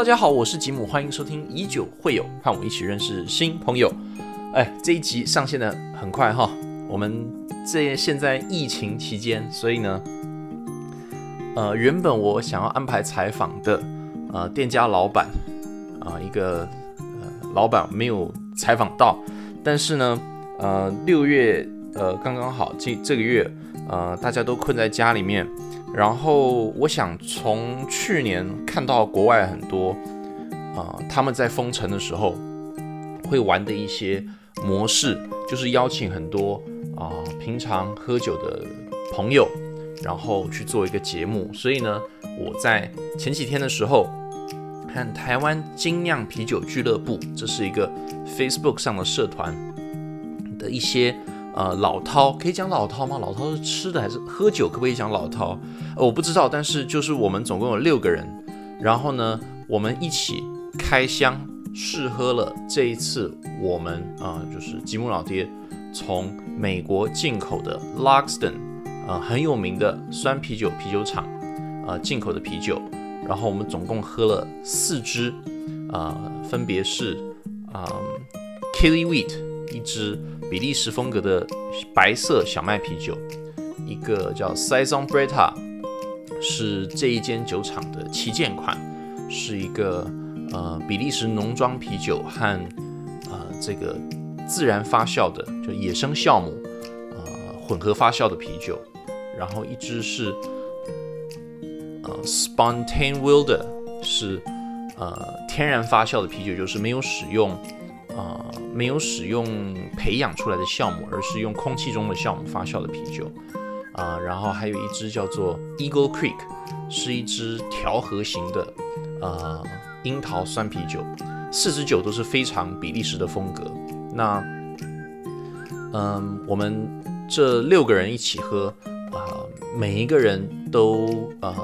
大家好，我是吉姆，欢迎收听以酒会友，和我一起认识新朋友。哎，这一集上线的很快哈，我们这现在疫情期间，所以呢，呃，原本我想要安排采访的，呃，店家老板啊，一个呃老板没有采访到，但是呢，呃，六月呃刚刚好这这个月，呃，大家都困在家里面。然后我想从去年看到国外很多，啊，他们在封城的时候会玩的一些模式，就是邀请很多啊平常喝酒的朋友，然后去做一个节目。所以呢，我在前几天的时候看台湾精酿啤酒俱乐部，这是一个 Facebook 上的社团的一些。呃，老饕可以讲老饕吗？老饕是吃的还是喝酒？可不可以讲老饕？呃，我不知道。但是就是我们总共有六个人，然后呢，我们一起开箱试喝了这一次我们啊，就是吉姆老爹从美国进口的 Logston，呃，很有名的酸啤酒啤酒厂，呃，进口的啤酒。然后我们总共喝了四支，呃，分别是啊，Killy Wheat 一支。比利时风格的白色小麦啤酒，一个叫 Saison Breta，是这一间酒厂的旗舰款，是一个呃比利时农庄啤酒和呃这个自然发酵的就野生酵母呃混合发酵的啤酒，然后一支是呃 Spontane Wilder，是呃天然发酵的啤酒，就是没有使用。啊，没有使用培养出来的酵母，而是用空气中的酵母发酵的啤酒。啊，然后还有一支叫做 Eagle Creek，是一支调和型的呃樱桃酸啤酒。四支酒都是非常比利时的风格。那，嗯，我们这六个人一起喝，啊，每一个人都呃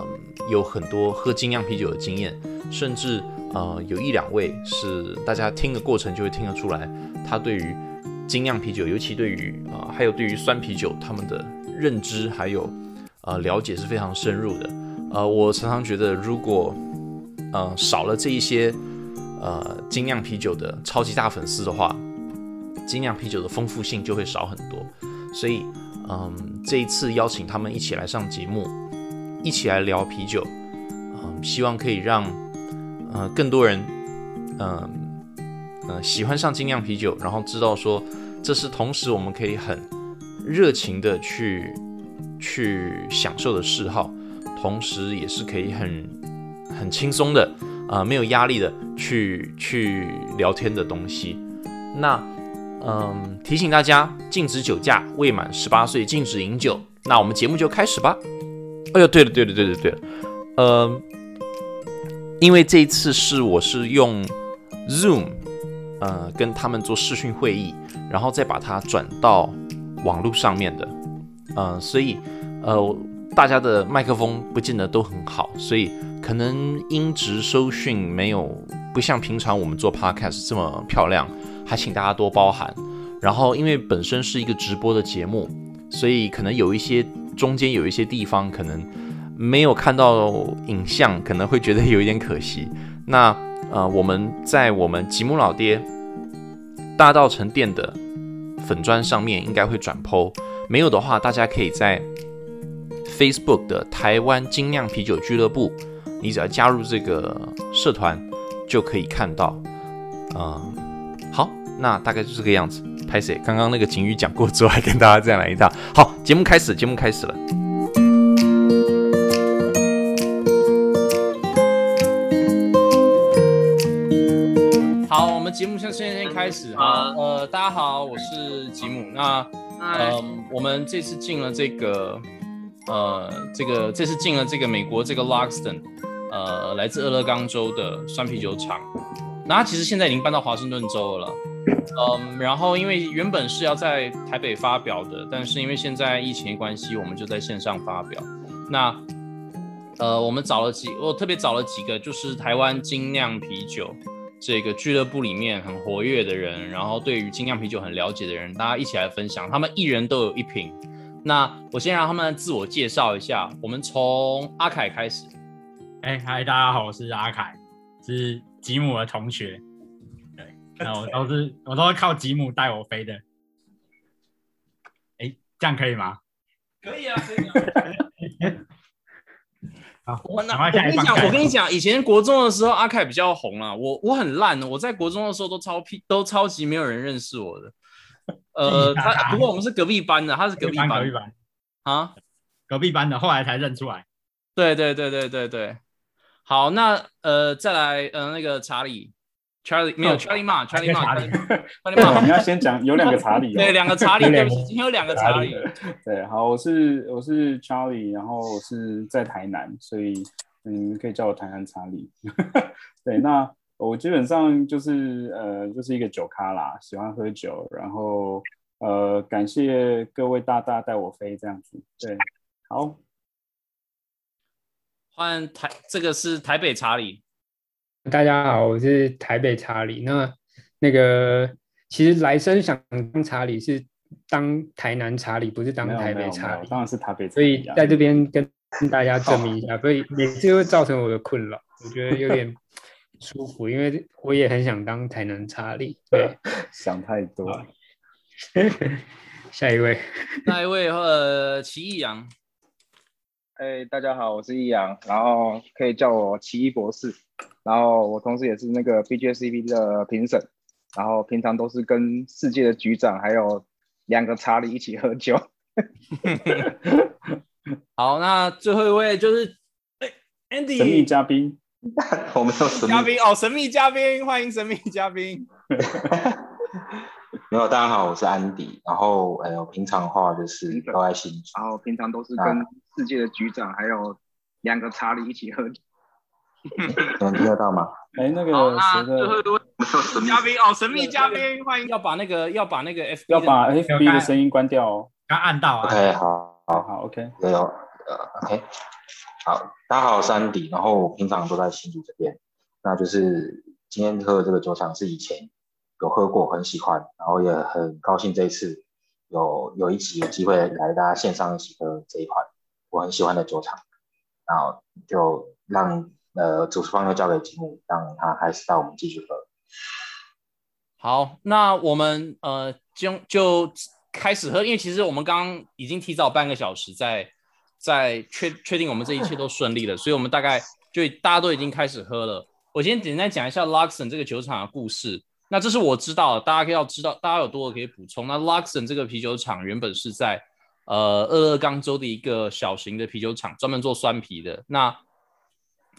有很多喝精酿啤酒的经验，甚至。呃，有一两位是大家听的过程就会听得出来，他对于精酿啤酒，尤其对于啊，还有对于酸啤酒，他们的认知还有呃了解是非常深入的。呃，我常常觉得，如果呃少了这一些呃精酿啤酒的超级大粉丝的话，精酿啤酒的丰富性就会少很多。所以，嗯，这一次邀请他们一起来上节目，一起来聊啤酒，嗯，希望可以让。呃，更多人，嗯，呃，喜欢上精酿啤酒，然后知道说这是同时我们可以很热情的去去享受的嗜好，同时也是可以很很轻松的，啊，没有压力的去去聊天的东西。那，嗯，提醒大家，禁止酒驾，未满十八岁禁止饮酒。那我们节目就开始吧。哎呦，对了，对了，对了，对了，呃。因为这一次是我是用 Zoom，呃，跟他们做视讯会议，然后再把它转到网络上面的，呃，所以呃，大家的麦克风不见得都很好，所以可能音质收讯没有不像平常我们做 Podcast 这么漂亮，还请大家多包涵。然后因为本身是一个直播的节目，所以可能有一些中间有一些地方可能。没有看到影像，可能会觉得有一点可惜。那呃，我们在我们吉姆老爹大道城店的粉砖上面应该会转 PO，没有的话，大家可以在 Facebook 的台湾精酿啤酒俱乐部，你只要加入这个社团就可以看到。嗯，好，那大概就这个样子。拍谁？刚刚那个警语讲过之后，还跟大家再来一趟。好，节目开始，节目开始了。节目先先先开始哈，呃，大家好，我是吉姆。那，呃，我们这次进了这个，呃，这个这次进了这个美国这个 Logston，呃，来自俄勒冈州的酸啤酒厂。那它其实现在已经搬到华盛顿州了，嗯，然后因为原本是要在台北发表的，但是因为现在疫情的关系，我们就在线上发表。那，呃，我们找了几，我特别找了几个，就是台湾精酿啤酒。这个俱乐部里面很活跃的人，然后对于精酿啤酒很了解的人，大家一起来分享。他们一人都有一瓶。那我先让他们自我介绍一下。我们从阿凯开始。哎，嗨，大家好，我是阿凯。是吉姆的同学，对，那我都是我都是靠吉姆带我飞的。哎，这样可以吗？可以啊，可以啊。我跟你讲，我跟你讲，以前国中的时候，阿凯比较红啊。我我很烂的，我在国中的时候都超屁，都超级没有人认识我的。呃，他不过我们是隔壁班的，他是隔壁班，隔壁班，啊。隔壁班的，后来才认出来。对对对对对对。好，那呃，再来呃那个查理，Charlie 没有哦 Charlie 嘛，Charlie 嘛查理，Charlie 嘛，我们要先讲有两个查理、哦，对，两个查理，对不起，今天有两个查理。对，好，我是我是 Charlie，然后我是在台南，所以嗯，可以叫我台南查理。对，那我基本上就是呃，就是一个酒咖啦，喜欢喝酒，然后呃，感谢各位大大带我飞这样子。对，好，换台，这个是台北查理。大家好，我是台北查理。那那个其实来生想当查理是当台南查理，不是当台北查理。当然是台北查理所以。在这边跟跟大家证明一下，所以每次会造成我的困扰，我觉得有点舒服，因为我也很想当台南查理。对，想太多。下一位，下一位呃，奇异羊，哎，大家好，我是易阳，然后可以叫我奇异博士，然后我同时也是那个 BGCP 的评审，然后平常都是跟世界的局长还有两个查理一起喝酒。好，那最后一位就是哎，Andy 神秘嘉宾，我们有神秘嘉宾哦，神秘嘉宾，欢迎神秘嘉宾。没有，大家好，我是安迪。然后，呃，我平常的话就是都在新竹。然后平常都是跟世界的局长还有两个查理一起喝酒。能听得到吗？哎，那，个那谁的嘉宾哦，神秘嘉宾，欢迎要把那个要把那个 FB 的要把 FB 的声音关掉哦。刚按到啊，OK，好，好好，OK。有有，呃，OK，好，大家好，我是安迪。然后我平常都在新竹这边。那就是今天喝的这个酒厂是以前有喝过，很喜欢，然后也很高兴这一次有有一集有机会来大家线上一起喝这一款我很喜欢的酒厂。然后就让呃主持方又交给吉姆，让他开始带我们继续喝。好，那我们呃就就开始喝，因为其实我们刚刚已经提早半个小时在在确确定我们这一切都顺利了，所以我们大概就大家都已经开始喝了。我先简单讲一下 Luxon 这个酒厂的故事。那这是我知道，大家要知道，大家有多的可以补充。那 Luxon 这个啤酒厂原本是在呃俄勒冈州的一个小型的啤酒厂，专门做酸啤的。那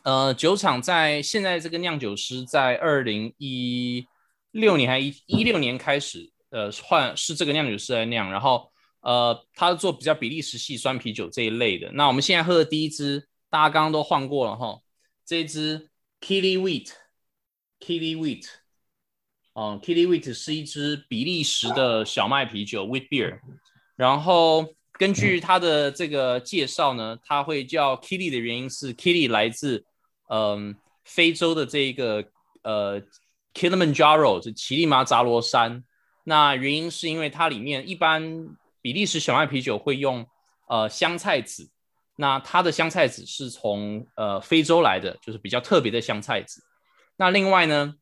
呃酒厂在现在这个酿酒师在二零一六年还一一六年开始，呃换是这个酿酒师来酿，然后呃他做比较比利时系酸啤酒这一类的。那我们现在喝的第一支，大家刚刚都换过了哈，这一支 Kitty Wheat，Kitty Wheat。嗯，Kitty Wheat 是一支比利时的小麦啤酒 （wheat beer），然后根据它的这个介绍呢，它会叫 Kitty 的原因是 Kitty 来自嗯非洲的这一个呃 Kilimanjaro，是乞力马扎罗山。那原因是因为它里面一般比利时小麦啤酒会用呃香菜籽，那它的香菜籽是从呃非洲来的，就是比较特别的香菜籽。那另外呢？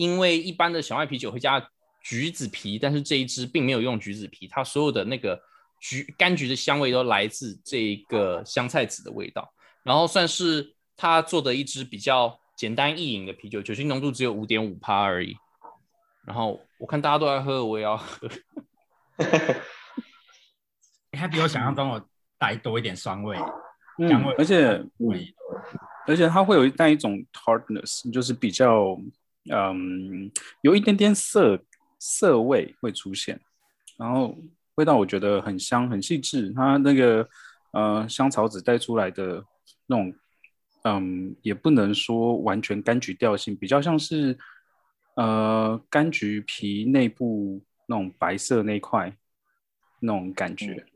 因为一般的小麦啤酒会加橘子皮，但是这一支并没有用橘子皮，它所有的那个橘柑橘的香味都来自这个香菜籽的味道，然后算是它做的一支比较简单易饮的啤酒，酒精浓度只有五点五帕而已。然后我看大家都在喝，我也要喝。它比我想象中有带多一点酸味，嗯香味，而且而且它会有带一种 tartness，就是比较嗯有一点点涩涩味会出现，然后味道我觉得很香很细致，它那个呃香草籽带出来的那种嗯也不能说完全柑橘调性，比较像是呃柑橘皮内部那种白色那块那种感觉。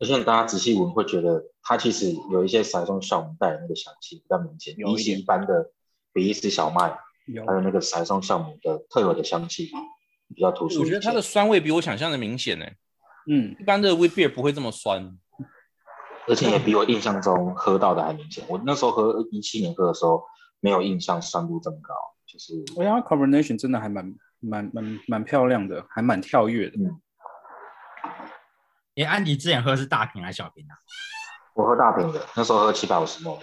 而且大家仔细闻会觉得，它其实有一些塞松酵母带的那个香气比较明显，比起有一般的比利时小麦，还有它的那个塞松酵母的特有的香气比较突出。我觉得它的酸味比我想象的明显呢。嗯一般的 wheat beer 不会这么酸。而且也比我印象中喝到的还明显。我那时候喝一七年喝的时候，没有印象酸度这么高，就是哎呀，combination 真的还蛮蛮蛮蛮漂亮的，还蛮跳跃的。诶，安迪之前喝是大瓶还是小瓶啊？我喝大瓶的，那时候喝七百五十毫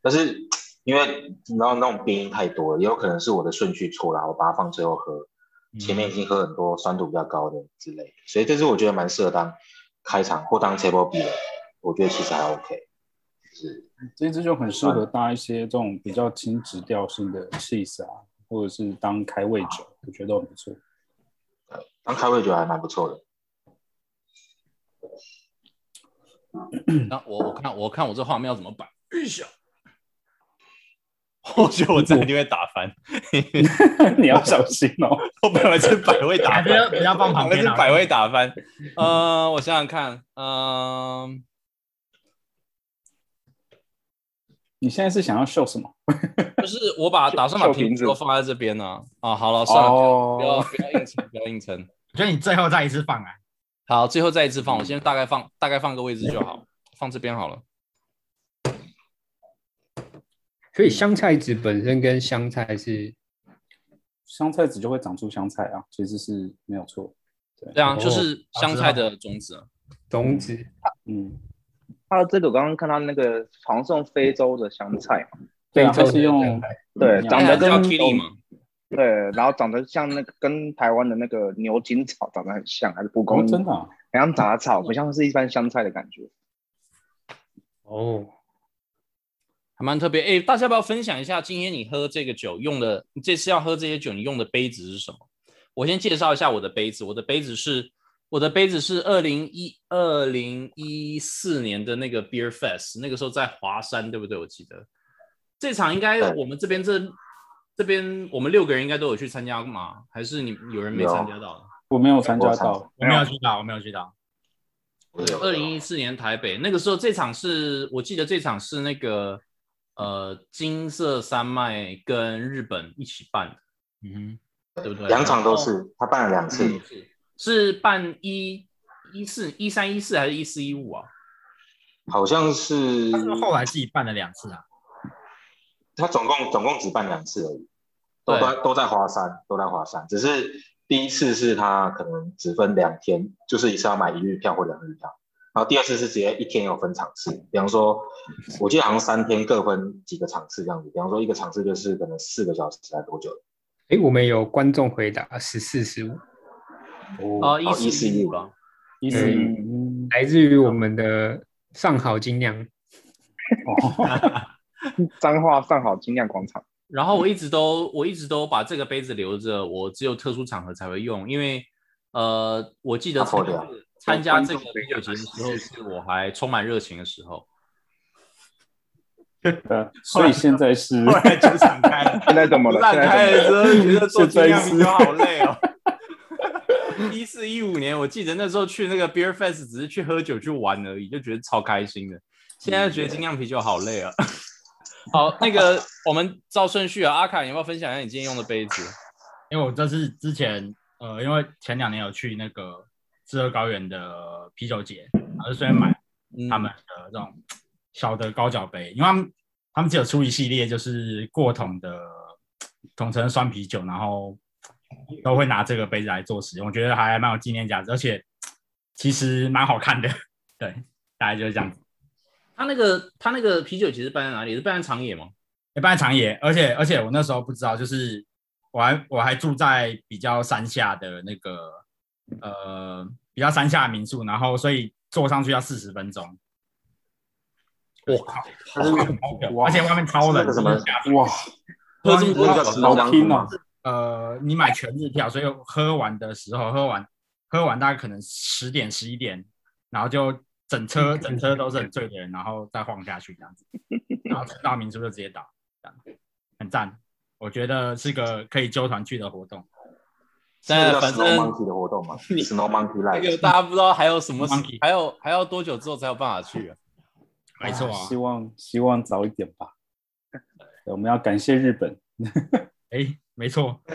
但是因为你知道那种冰太多了，也有可能是我的顺序错了，我把它放最后喝，前面已经喝很多酸度比较高的之类的，所以这支我觉得蛮适合当开场或当 table B 的，我觉得其实还 OK。是这支就很适合搭一些这种比较轻质调性的 cheese 啊，或者是当开胃酒，我觉得都很不错。对，当开胃酒还蛮不错的。那我我看我看我这画面要怎么摆？预想，我觉得我真的就会打翻。你要小心哦！我本来是百位打不要翻，不要放旁边是百位打翻。呃，我想想看，嗯、你现在是想要秀什么？就是我把打算把瓶子子都放在这边呢、啊。好了，算了，哦不要不要硬撑，不要硬撑。我觉得你最后再一次放啊，好，最后再一次放，我先大概放大概放个位置就好，放这边好了。所以香菜籽本身跟香菜是香菜籽就会长出香菜啊，其实是没有错。对。对啊，哦就是香菜的种子啊。种子，嗯，还有这个，我刚刚看到那个好像是用非洲的香菜嘛，对啊，非洲的它是用香菜。对，嗯长得跟哎叫 Kitty 嘛，对，然后长得像那个跟台湾的那个牛筋草长得很像，还是蒲哦公，英，真的啊很像杂草，不像是一般香菜的感觉。哦，还蛮特别。哎，大家要不要分享一下今天你喝这个酒用的？你这次要喝这些酒，你用的杯子是什么？我先介绍一下我的杯子，我的杯子是我的杯子是二零一二零一四年的那个 Beer Fest，那个时候在华山，对不对？我记得这场应该我们这边这这边我们六个人应该都有去参加吗？还是你有人没参加到？我没有参加到，我没有去到，我没有去到。我有二零一四年台北那个时候，这场是我记得这场是那个呃金色山脉跟日本一起办的，嗯哼，对不对？两场都是，他办了两次，嗯是是办一一四一三一四还是一四一五啊？好像是他是后来自己办了两次啊？他总共总共只办两次而已，都在都在华山，都在华山。只是第一次是他可能只分两天，就是一次要买一日票或两日票，然后第二次是直接一天有分场次，比方说，我记得好像三天各分几个场次这样子，比方说一个场次就是可能四个小时还多久？哎，我们有观众回答十四十五，啊，哦，一四一五了。一四一五来自于我们的上好精酿，哦，彰化上好精酿广场，然后我一直都我一直都把这个杯子留着，我只有特殊场合才会用，因为呃，我记得参它破掉参加这个啤酒节的时候，是我还充满热情的时候。呃 所以现在是后来酒场开了，现在怎么了？烂现在怎么了？开了之后，觉得做啤酒好累哦。一四一五年，我记得那时候去那个 Beer Fest 只是去喝酒去玩而已，就觉得超开心的。现在觉得精酿啤酒好累啊。好，那个我们照顺序啊，阿卡，你要不要分享一下你今天用的杯子？因为我这是之前呃，因为前两年有去那个志贺高原的啤酒节，然后就顺便买嗯他们的这种小的高脚杯，因为他们他们只有出一系列就是过桶的桶称酸啤酒，然后都会拿这个杯子来做使用，我觉得还蛮有纪念价值，而且其实蛮好看的。对，大概就是这样子。他那个他那个啤酒节是办在哪里？是办在长野吗？也办在长野，而且而且我那时候不知道，就是我还我还住在比较山下的那个呃比较山下的民宿，然后所以坐上去要四十分钟。我靠，哇而且外面超冷，什么哇，喝这么多酒那个叫石头江湖嘛，呃，你买全日票，所以喝完的时候，喝完喝完大概可能十点十一点，然后就整车整车都是很醉的人，然后再晃下去这样子，然后到民宿就直接倒，这样很赞。我觉得是个可以揪团去的活动。是那个叫反 Snow 正 Monkey 的活动嘛你，Snow Monkey 那个。大家不知道还有什么 Monkey，还有还要多久之后才有办法去啊？没错啊希，望希望早一点吧。我们要感谢日本，哎，没错，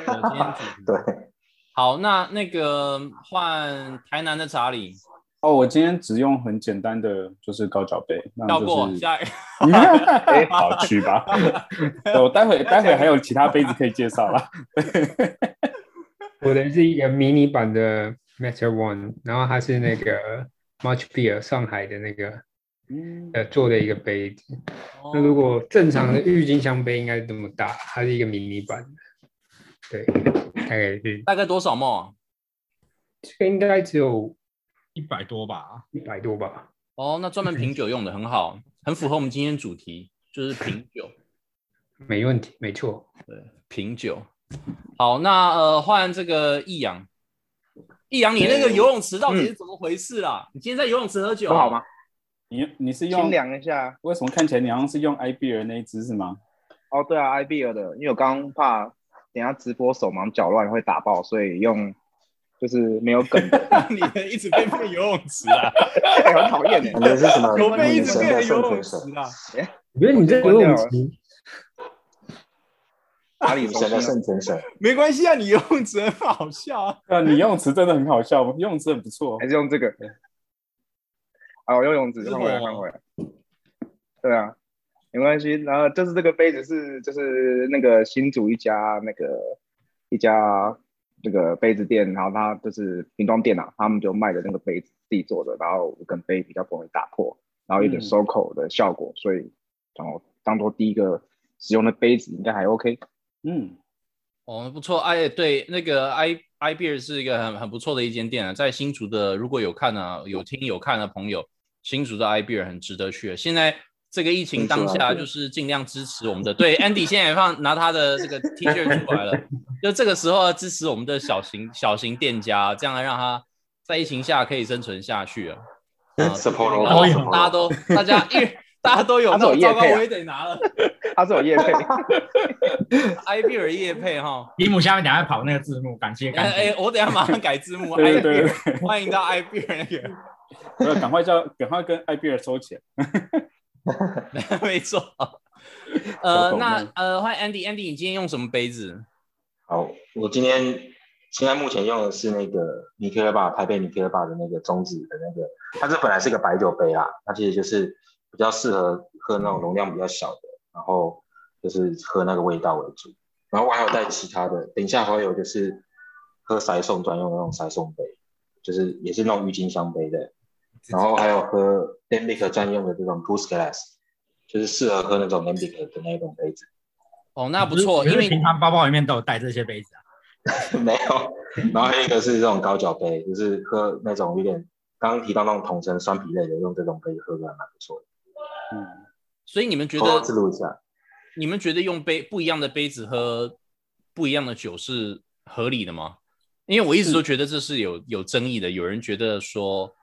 对，好，那那个换台南的查理，哦，我今天只用很简单的，就是高脚杯，那跳就是过下一 哎，好去吧。我待会待会还有其他杯子可以介绍啦。我的是一个迷你版的 Master One，然后它是那个 Much Beer 上海的那个嗯，呃做的一个杯子。那如果正常的郁金香杯应该是这么大，它是一个迷你版的。对，大概是大概多少梦啊？这个应该只有一百多吧，一百多吧。哦，那专门品酒用的很好，很符合我们今天主题，就是品酒。没问题，没错。对，品酒。好，那呃，换这个易阳。易阳，你那个游泳池到底是怎么回事啦？你今天在游泳池喝酒、啊不好？吗？你你是清用凉一下。为什么看起来你好像是用 i b 尔那一只是吗？哦，对啊，i b 尔的，因为我刚刚怕等下直播手忙脚乱会打爆，所以用就是没有梗的，你的一直被变游泳池啊？哎很讨厌你哎。的是什么？有被一直女神的变游泳池啊？我觉得你这游泳池哪里女神的熟悉呢？生存神。没关系啊，你游泳池很好笑啊。啊，你游泳池真的很好笑，游泳池很不错还。是用这个对？好，游泳池是换回来，我换回来。对啊，没关系。然后就是这个杯子是就是那个新竹一家那个一家那个杯子店，然后他就是瓶装店啊，他们就卖的那个杯子自己做的，然后跟杯比较不容易打破，然后有点嗯收口的效果，所以然后当做第一个使用的杯子应该还 OK。嗯，哦，不错，哎，对，那个 i i beer 是一个很很不错的一间店啊，在新竹的，如果有看啊、有听有看的朋友，新竹的 i beer 很值得去。现在这个疫情当下，就是尽量支持我们的。对，Andy 现在也放拿他的这个 T 恤出来了，就这个时候要支持我们的小型小型店家，这样让他在疫情下可以生存下去啊。啊 Support 然后大家都大家因为 大家都有那他是有种糟糕，业配啊我也得拿了他是有叶配，i beer 业配哈。题目下面等下跑那个字幕，感谢哎感谢。哎，我等下马上改字幕。对 i 对欢迎到 i beer 那个。对，赶快叫，赶快跟 i b 尔收钱。没错。呃，那呃，欢迎 Andy，Andy，你今天用什么杯子？好，我今天现在目前用的是那个尼克勒巴台北尼克勒巴的那个中指的那个，它这本来是个白酒杯啊，它其实就是比较适合喝那种容量比较小的，然后就是喝那个味道为主。然后我还有带其他的，等一下还有就是喝塞送专用的那种塞送杯，就是也是那种郁金香杯的，然后还有喝 Lambic 专用的这种 Goose Glass，就是适合喝那种 Lambic 的那种杯子。哦，那不错，因为平常包包里面都有带这些杯子啊。没有，然后还有一个是这种高脚杯，就是喝那种有点刚刚提到那种统称酸啤类的，用这种杯喝的还蛮不错的。嗯，所以你们觉得记录一下，你们觉得用杯不一样的杯子喝不一样的酒是合理的吗？因为我一直都觉得这是有有争议的，有人觉得说，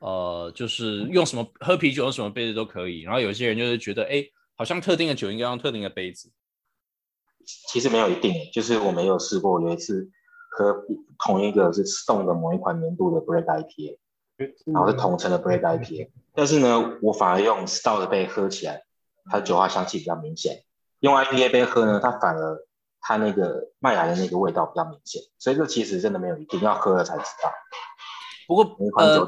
呃，就是用什么喝啤酒用什么杯子都可以，然后有些人就是觉得，哎，好像特定的酒应该用特定的杯子。其实没有一定，就是我没有试过，有一次喝同一个是送的某一款年度的 Break IPA，然后是同城的 Break IPA，但是呢，我反而用 Stout 的杯喝起来，它的酒花香气比较明显；用 IPA 杯喝呢，它反而它那个麦芽的那个味道比较明显，所以这其实真的没有一定要喝了才知道。不过呃，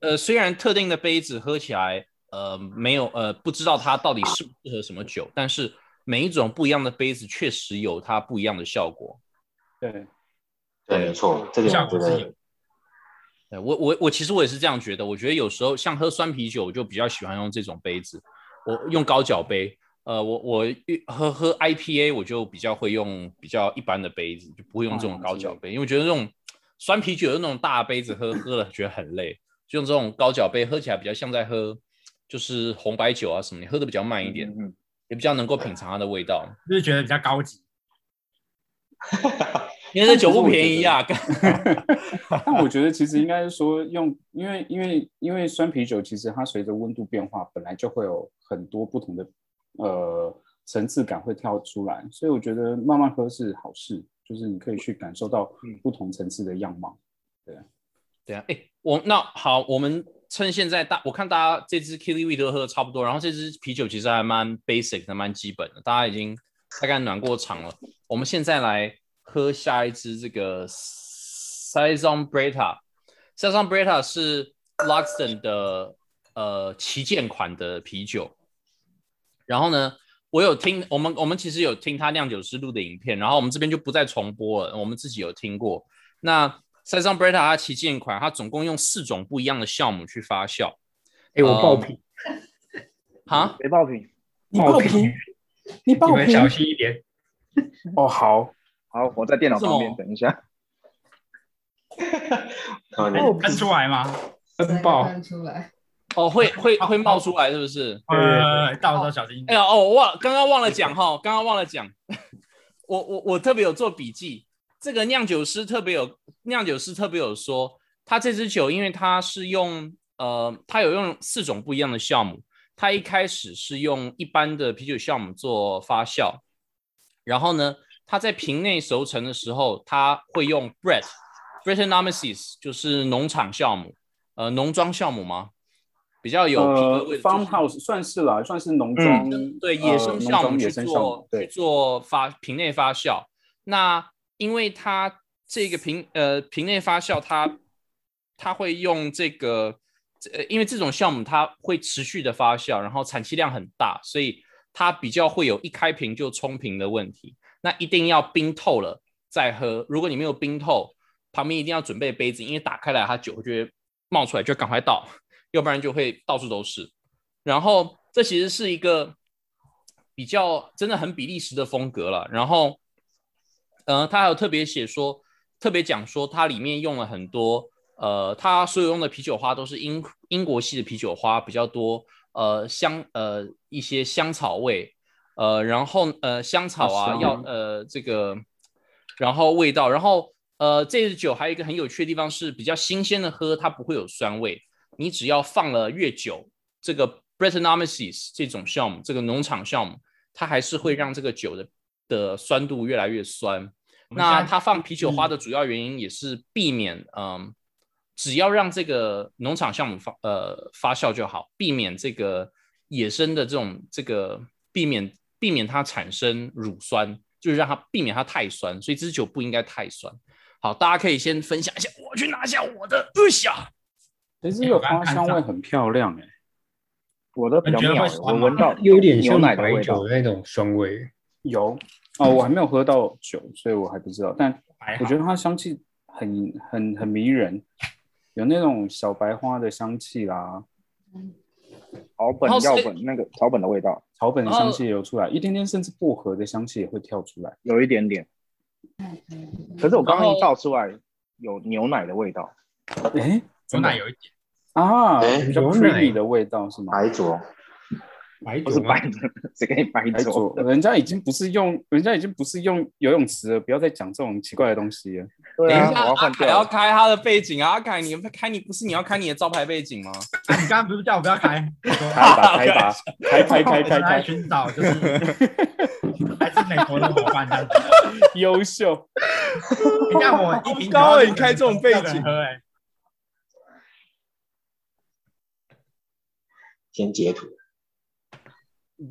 呃，虽然特定的杯子喝起来呃没有呃不知道它到底适不适合什么酒，但是每一种不一样的杯子确实有它不一样的效果。对，对，没错，这个效我觉得果是有。对我我我其实我也是这样觉得，我觉得有时候像喝酸啤酒，我就比较喜欢用这种杯子，我用高脚杯。呃，我我喝喝 IPA，我就比较会用比较一般的杯子，就不会用这种高脚杯，因为我觉得这种酸啤酒的那种大杯子喝喝了觉得很累，就用这种高脚杯喝起来比较像在喝就是红白酒啊什么，你喝的比较慢一点，嗯，也比较能够品尝它的味道。就是觉得比较高级。因为这酒不便宜啊，干 但我觉得其实应该是说用，因为因为因为酸啤酒其实它随着温度变化，本来就会有很多不同的呃层次感会跳出来，所以我觉得慢慢喝是好事，就是你可以去感受到不同层次的样貌。对啊，对啊哎，我那好，我们趁现在大，我看大家这支 e 都喝的差不多，然后这支啤酒其实还蛮 basic 的，蛮基本的，大家已经大概暖过场了。我们现在来喝下一支这个 Saison Bretta。Saison Bretta 是 Luxton 的呃旗舰款的啤酒。然后呢，我有听我们我们其实有听他酿酒师录的影片，然后我们这边就不再重播了，我们自己有听过。那塞尚 Bretta 它旗舰款，它总共用四种不一样的酵母去发酵。哎，我爆品，哈，没爆品，你爆品，你爆品你们小。心一点。哦，好，好，我在电脑旁边，等一下。哦你看出来吗？喷爆，看出来，哦，会会会冒出来，是不是？呃，到时候小心。哎呀，哦，我忘了，刚刚忘了讲哈，刚刚忘了讲，我我我特别有做笔记，这个酿酒师特别有酿酒师特别有说，他这支酒因为他是用呃，他有用四种不一样的酵母，他一开始是用一般的啤酒酵母做发酵，然后呢，他在瓶内熟成的时候，他会用 Brett Brettanomyces，就是农场酵母，呃，农庄酵母吗？比较有皮革呃味的就是，farmhouse 算是啦，算是农庄，对呃野生酵母去做，对去，做发瓶内发酵。那因为它这个瓶呃瓶内发酵它，它会用这个呃，因为这种酵母它会持续的发酵，然后产气量很大，所以它比较会有一开瓶就冲瓶的问题。那一定要冰透了再喝，如果你没有冰透，旁边一定要准备杯子，因为打开来它酒就会冒出来，就赶快倒，要不然就会到处都是。然后这其实是一个比较真的很比利时的风格了。然后，呃，他还有特别写说，特别讲说它里面用了很多，呃，它所有用的啤酒花都是英英国系的啤酒花比较多，呃，香呃一些香草味，呃，然后呃香草啊，要呃这个，然后味道，然后呃这支酒还有一个很有趣的地方是比较新鲜的喝，它不会有酸味。你只要放了越久，这个 Brettanomyces 这种酵母，这个农场酵母，它还是会让这个酒的的酸度越来越酸。那它放啤酒花的主要原因也是避免，嗯，只要让这个农场酵母发呃发酵就好，避免这个野生的这种这个避免避免它产生乳酸，就是让它避免它太酸，所以这支酒不应该太酸。好，大家可以先分享一下，我去拿下我的二下。其实这个花香味很漂亮哎，我的比较我闻到 有点牛像奶的味道酒。那种酸味。有哦，我还没有喝到酒，所以我还不知道，但我觉得它香气很很很迷人，有那种小白花的香气啦，草本药本那个草本的味道草本的香气流出来，一点点甚至薄荷的香气也会跳出来。有一点点，可是我刚刚一倒出来有牛奶的味道，哎，牛奶有一点，啊，哎比较牛奶 creamy 的味道是吗？白灼，白酒吗是白的，谁给你白灼，？人家已经不是用，人家已经不是用游泳池了，不要再讲这种奇怪的东西了。对啊，我等一下，要阿凯要换掉了。开他的背景啊！阿凯，你开你不是你要开你的招牌背景吗？啊你刚刚不是叫我不要开？开吧，开吧，开开开开开，寻找就是来自美国的伙伴这样子。优秀。你看我一瓶高欸你开这种背景先截图。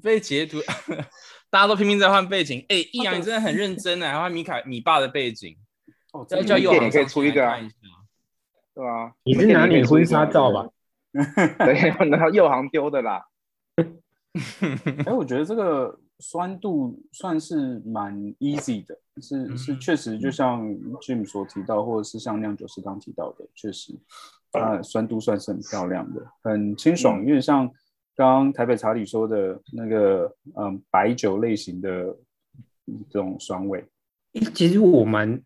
被截图，大家都拼命在换背景。哎、易阳，你真的很认真呢，还换米卡、米爸的背景，哦，再叫右航也可以出一个。对啊，你是拿你婚纱照吧？对，然后右航丢的啦。哎，我觉得这个酸度算是蛮 easy 的，是是确实就像 Jim 所提到，或者是像酿酒师刚提到的，确实它酸度算是很漂亮的，很清爽，有点像刚刚台北茶里说的那个嗯白酒类型的这种酸味。其实我蛮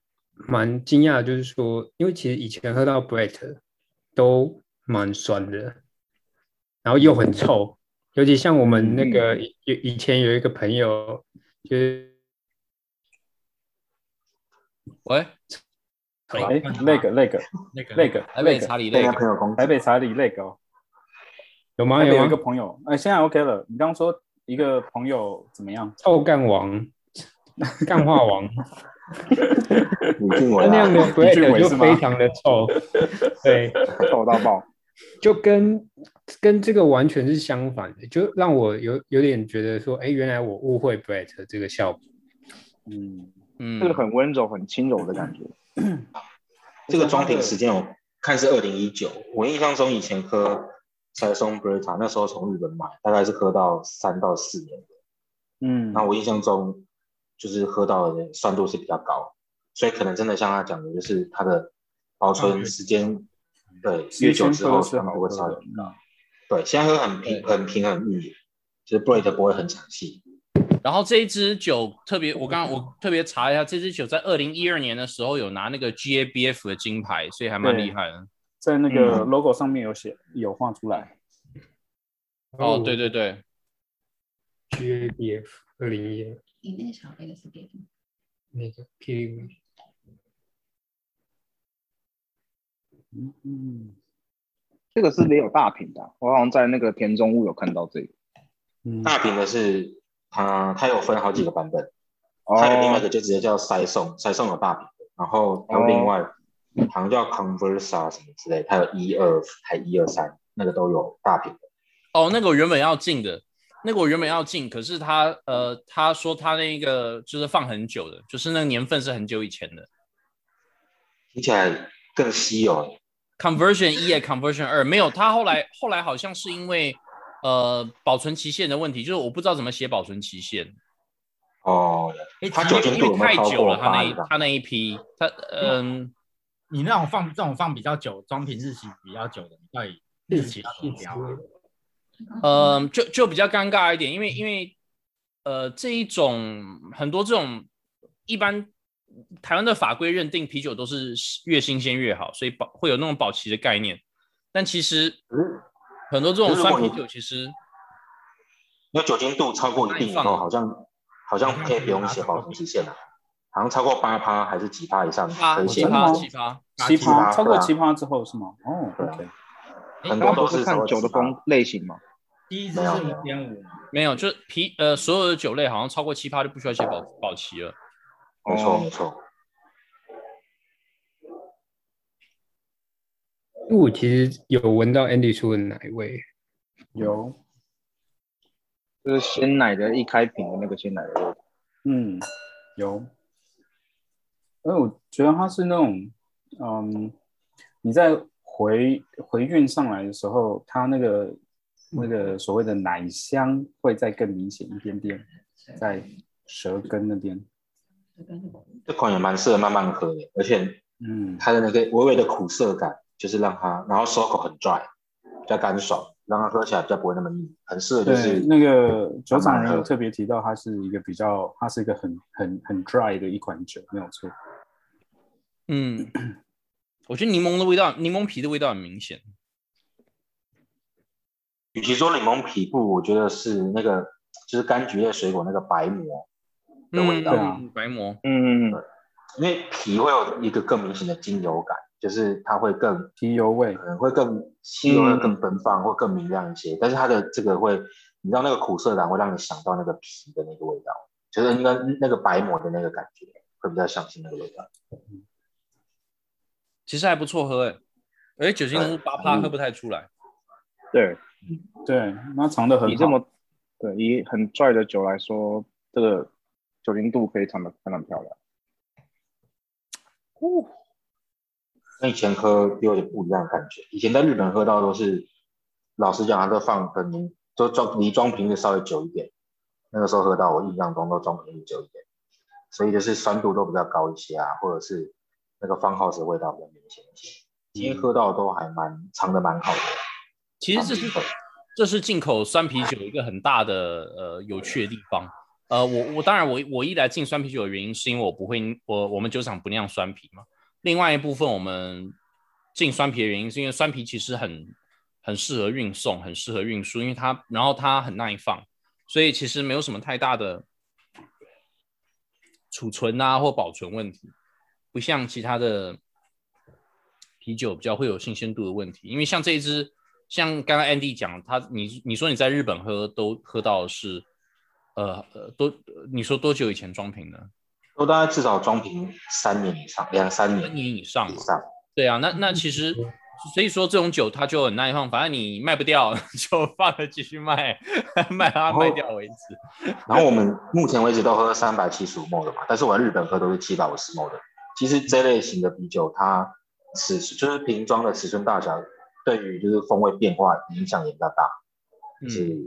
蛮惊讶，就是说，因为其实以前喝到 Brett 都蛮酸的，然后又很臭，尤其像我们那个以以前有一个朋友，就是喂，哎，那个那个那个那个台北那个查理那个，朋友台北查理那个哦，有吗？有一？个朋友，哎，现在 OK 了。你刚刚说一个朋友怎么样？臭干王，干话王，李俊伟啊，那样的俊 Brett 就非常的臭，对。臭到爆。就跟跟这个完全是相反的，就让我有有点觉得说，哎，原来我误会 Brett 这个效果。嗯，嗯这个很温柔、很轻柔的感觉。这个装瓶时间我看是二零一九，我印象中以前喝塞松 b r e t a 那时候从日本买，大概是喝到三到四年的。嗯，那我印象中就是喝到的酸度是比较高，所以可能真的像他讲的，就是它的保存时间，对，越久之后是它们会稍微的。对，现在喝很平很平很郁，就是 b r e t 不会很抢气。然后这一支酒特别，我刚刚我特别查一下，这支酒在二零一二年的时候有拿那个 GABF 的金牌，所以还蛮厉害的。在那个嗯 logo 上面有写有画出来。哦，对对对，，GABF 二零一二你那个小杯的是给你那个霹雳威嗯嗯这个是没有大瓶的啊，我好像在那个田中屋有看到这个。嗯，大瓶的是它，它有分好几个版本，它有另外一哦，个就直接叫塞送，塞送有大瓶的，然后还有另外好像叫 Conversa 什么之类，它有一二还一二三，那个都有大瓶的。哦，那个我原本要进的，那个我原本要进，可是他呃，他说他那个就是放很久的，就是那个年份是很久以前的。听起来更稀有欸。Conversion 一也 Conversion 二没有，他后来后来好像是因为呃保存期限的问题，就是我不知道怎么写保存期限，哦，它酒精因为太久了，他那？他那一批，他嗯。你那种放这种放比较久，装瓶日期比较久的，你到底日期要怎么标啊？呃，就就比较尴尬一点，因为因为呃这一种很多这种一般台湾的法规认定啤酒都是越新鲜越好，所以保会有那种保期的概念。但其实嗯很多这种如果你酸啤酒其实因为酒精度超过一定以后，好像好像可以不用写保存期限了，好像超过八趴还是几趴以上八可以写七趴七趴，七趴超过七趴之后是吗？哦对很多都是看酒的风风类型嘛？第一支是五点五，没有，就是啤呃所有的酒类好像超过七趴就不需要写保保期了。没错哦。没错。因为我其实有闻到 Andy 出的奶味，有，就是鲜奶的一开瓶的那个鲜奶的味道。嗯，有。而我觉得它是那种，嗯，你在回回运上来的时候，它那个那个所谓的奶香会再更明显一点点，在舌根那边。这款也蛮适合慢慢喝的，而且嗯，它的那个微微的苦涩感，就是让它，然后收口很 dry，比较干爽，让它喝起来比较不会那么腻，很适合就是，那个酒厂人有特别提到，它是一个比较，它是一个很很很 dry 的一款酒，没有错。嗯，我觉得柠檬的味道，柠檬皮的味道很明显。与其说柠檬皮部，我觉得是那个就是柑橘类水果那个白膜的味道，对啊嗯，白膜。嗯，因为皮会有一个更明显的精油感，就是它会更皮油味可，能会更气味更奔放，或更明亮一些。但是它的这个会，你知道那个苦涩感会让你想到那个皮的那个味道，就是那个那个白膜的那个感觉，会比较相信那个味道。其实还不错喝诶，而且酒精浓度八趴，嗯喝不太出来。对，对，那藏的很好。以这么对以很拽的酒来说，这个酒精度可以藏的非常漂亮。跟以前喝有点不一样的感觉。以前在日本喝到都是，老实讲，它都放的年都装离装瓶的稍微久一点。那个时候喝到，我印象中都装瓶久一点，所以就是酸度都比较高一些啊，或者是那个方号的味道比较明显一些。今天喝到都还蛮藏的蛮好的。其实这是这是进口酸啤酒一个很大的呃有趣的地方。呃，我我当然我我一来进酸啤酒的原因是因为我不会我我们酒厂不酿酸啤嘛。另外一部分我们进酸啤的原因是因为酸啤其实很很适合运送，很适合运输，因为它然后它很耐放，所以其实没有什么太大的储存啊或保存问题，不像其他的啤酒比较会有新鲜度的问题。因为像这一支，像刚刚 Andy 讲，他你你说你在日本喝都喝到是，呃呃多你说多久以前装瓶的？都大概至少装瓶三年以上，两三年三年年以上。以上。对啊，那那其实所以说这种酒它就很耐放，反正你卖不掉 就放着继续卖，卖它卖掉为止。然后我们目前为止都喝三百七十五 ml 的嘛，但是我在日本喝都是七百五十 ml 的。其实这类型的啤酒它尺就是瓶装的尺寸大小，对于就是风味变化影响也比较大，嗯是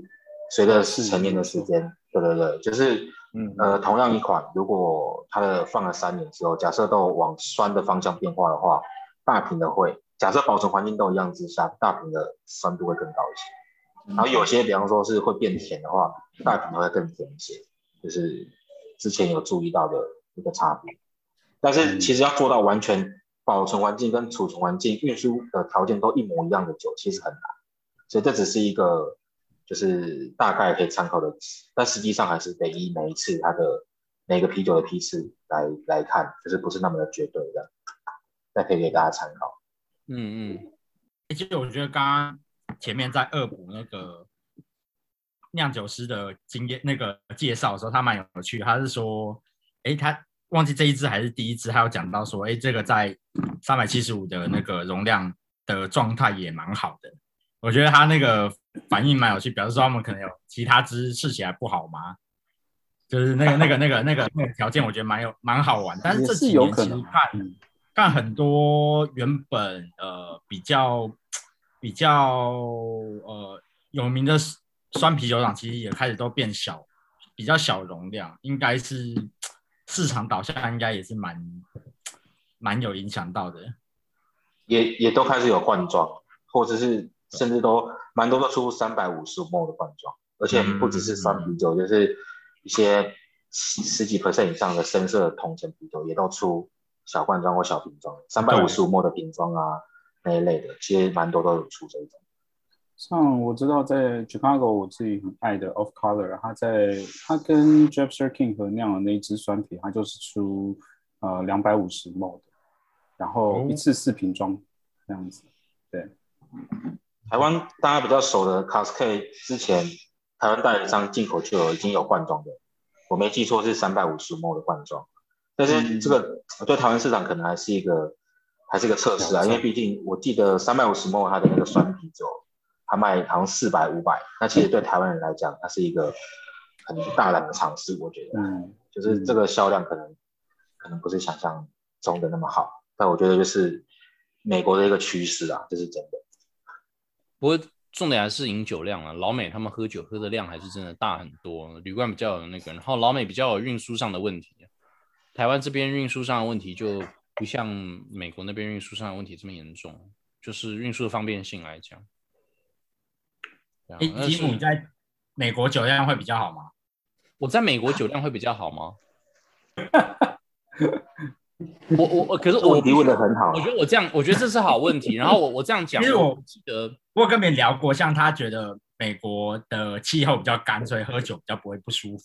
随着成年的时间，对对对，就是嗯呃同样一款，如果它的放了三年之后，假设都往酸的方向变化的话，大瓶的会，假设保存环境都一样之下，大瓶的酸度会更高一些。然后有些比方说是会变甜的话，大瓶的会更甜一些，就是之前有注意到的一个差别。但是其实要做到完全保存环境跟储存环境、运输的条件都一模一样的酒，其实很难。所以这只是一个就是大概可以参考的，但实际上还是得依每一次它的每个啤酒的批次来来看，就是不是那么的绝对的，那可以给大家参考。嗯嗯，其实我觉得刚刚前面在恶补那个酿酒师的经验那个介绍的时候，他蛮有趣的。他是说，哎，他忘记这一支还是第一支，他有讲到说，哎，这个在三百七十五的那个容量的状态也蛮好的。我觉得他那个反应蛮有趣，表示说他们可能有其他支试起来不好吗？就是那个那个那个那个那个条件，我觉得蛮有蛮好玩。但是这也是几年其实有可能看嗯看很多原本呃比较比较呃有名的酸啤酒厂，其实也开始都变小，比较小容量，应该是市场导向应该也是蛮蛮有影响到的。也也都开始有罐装，或者是甚至都蛮多都出三百五十 ml 的罐装，而且不只是酸啤酒，就是一些十十几 percent 以上的深色铜钱啤酒也都出小罐装或小瓶装，三百五十五 ml 的瓶装啊那一类的，其实蛮多都有出这种。像我知道在 Chicago 我自己很爱的 Off Color，他在他跟 Jeff King 合酿的那一支酸啤，它就是出呃两百五十 ml 的，然后一次四瓶装这样子。对，台湾大家比较熟的 Cascade 之前台湾代理商进口就有已经有罐装的，我没记错是三百五十 ml 的罐装，但是这个对台湾市场可能还是一个还是一个测试啊，因为毕竟我记得三百五十 ml 它的那个酸啤酒，它卖好像四百五百，那其实对台湾人来讲，它是一个很大胆的尝试，我觉得，嗯，就是这个销量可能可能不是想象中的那么好，但我觉得就是美国的一个趋势啊，这是真的。不过重点还是饮酒量啊，老美他们喝酒喝的量还是真的大很多，旅馆比较有那个，然后老美比较有运输上的问题，台湾这边运输上的问题就不像美国那边运输上的问题这么严重，就是运输的方便性来讲。吉姆你在美国酒量会比较好吗？我在美国酒量会比较好吗？我我我，可是我提问题问得很好我觉得我这样，我觉得这是好问题。然后我我这样讲，其实我我记得我有跟别人聊过，像他觉得美国的气候比较干，所以喝酒比较不会不舒服。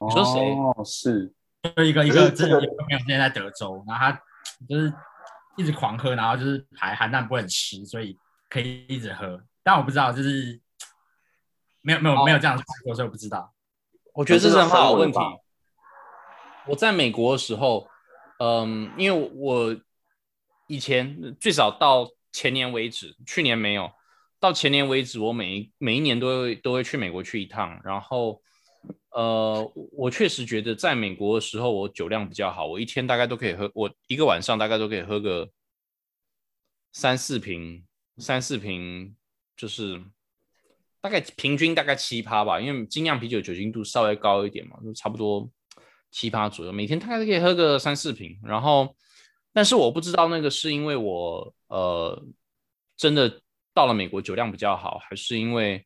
你说谁哦，是，就一个一个是这个朋友之前在德州，然后他就是一直狂喝，然后就是排寒但不会很湿，所以可以一直喝。但我不知道，就是没有没有没有这样试过，所以我不知道。我觉得这是很好的问题。我在美国的时候，嗯，因为我以前最少到前年为止，去年没有，到前年为止，我每一每一年都会都会去美国去一趟。然后，呃，我确实觉得在美国的时候，我酒量比较好，我一天大概都可以喝，我一个晚上大概都可以喝个三四瓶，三四瓶就是大概平均大概七趴吧，因为精酿啤酒酒精度稍微高一点嘛，就差不多七趴左右，每天大概可以喝个三四瓶。然后，但是我不知道那个是因为我呃真的到了美国酒量比较好，还是因为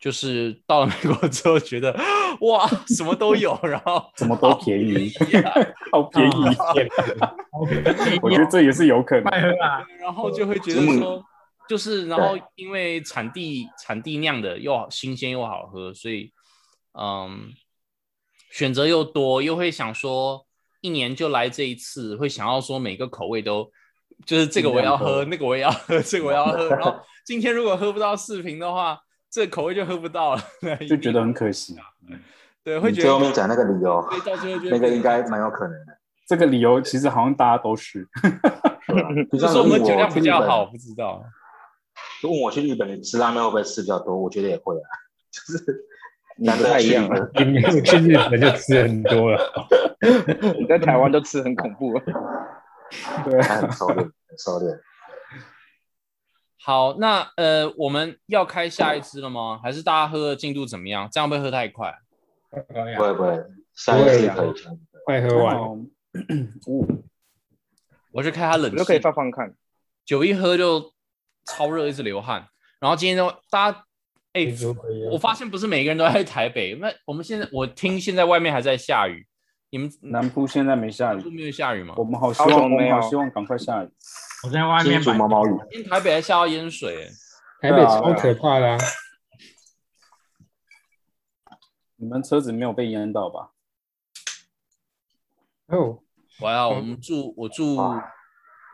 就是到了美国之后觉得哇什么都有，然后什么都便宜，呀好便宜，我觉得这也是有可能。然后就会觉得说，就是然后因为产地产地酿的又好新鲜又好喝，所以嗯选择又多，又会想说一年就来这一次，会想要说每个口味都就是这个我要喝，那个我也要喝，这个我要喝，然后今天如果喝不到四瓶的话，这口味就喝不到了，就觉得很可惜。对，会你觉得最后面讲那个理由，所以到最后就那个应该蛮有可能的。这个理由其实好像大家都是，对吧就像就是我们酒量比较好，去日本我不知道。就问我去日本你吃拉面会不会吃比较多？我觉得也会啊，就是你不太一样了，你没有去日本就吃很多了。你在台湾都吃很恐怖。很熟练。很收敛。好，那呃，我们要开下一支了吗？还是大家喝的进度怎么样？这样会不会喝太快？不会不会，下一次可以。快喝完了。哦哦 我去开它冷气可以，放放看。酒一喝就超热，一直流汗。然后今天都大家，哎、我发现不是每个人都在台北，那我们现在我听现在外面还在下雨，你们南部现在没下雨，南部没有下雨吗我？们好希高望，我们好希望赶快下雨。我在外新面买竹毛毛雨，今天台北还下到淹水、哎台北超可怕的啊！你们车子没有被淹到吧？哦，我要我们住我住哇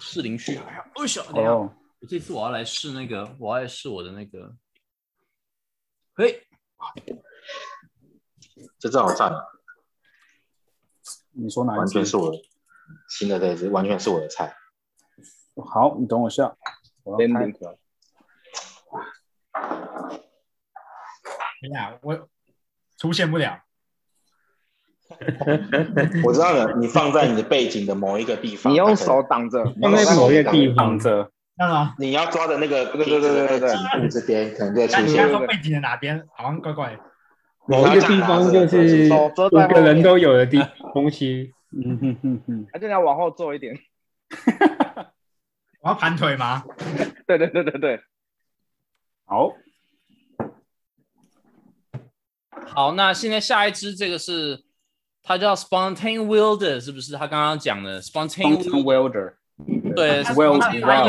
士林区，哎呀，哦，小等下，哦，我这次我要来试那个，我要来试我的那个，嘿，这正好赞啊，你说哪完全是？我的新的这一支，完全是我的菜。好，你等我一下，我要开一下，我出现不了。我知道了，你放在你的背景的某一个地方，你用手挡着，放在某一个地方，挡着，那么，你要抓的那个对对对对对对颈部这边可能就会那你出现要说背景的哪边？好像怪怪的。某一个地方就是手遮五在后面个人都有的地东西。嗯哼哼哼，而且你要往后坐一点。我要盘腿吗？对对对对对，好，好，那现在下一支这个是，它叫 Spontane Wilder，是不是？他刚刚讲的 Spontane Wilder，对，它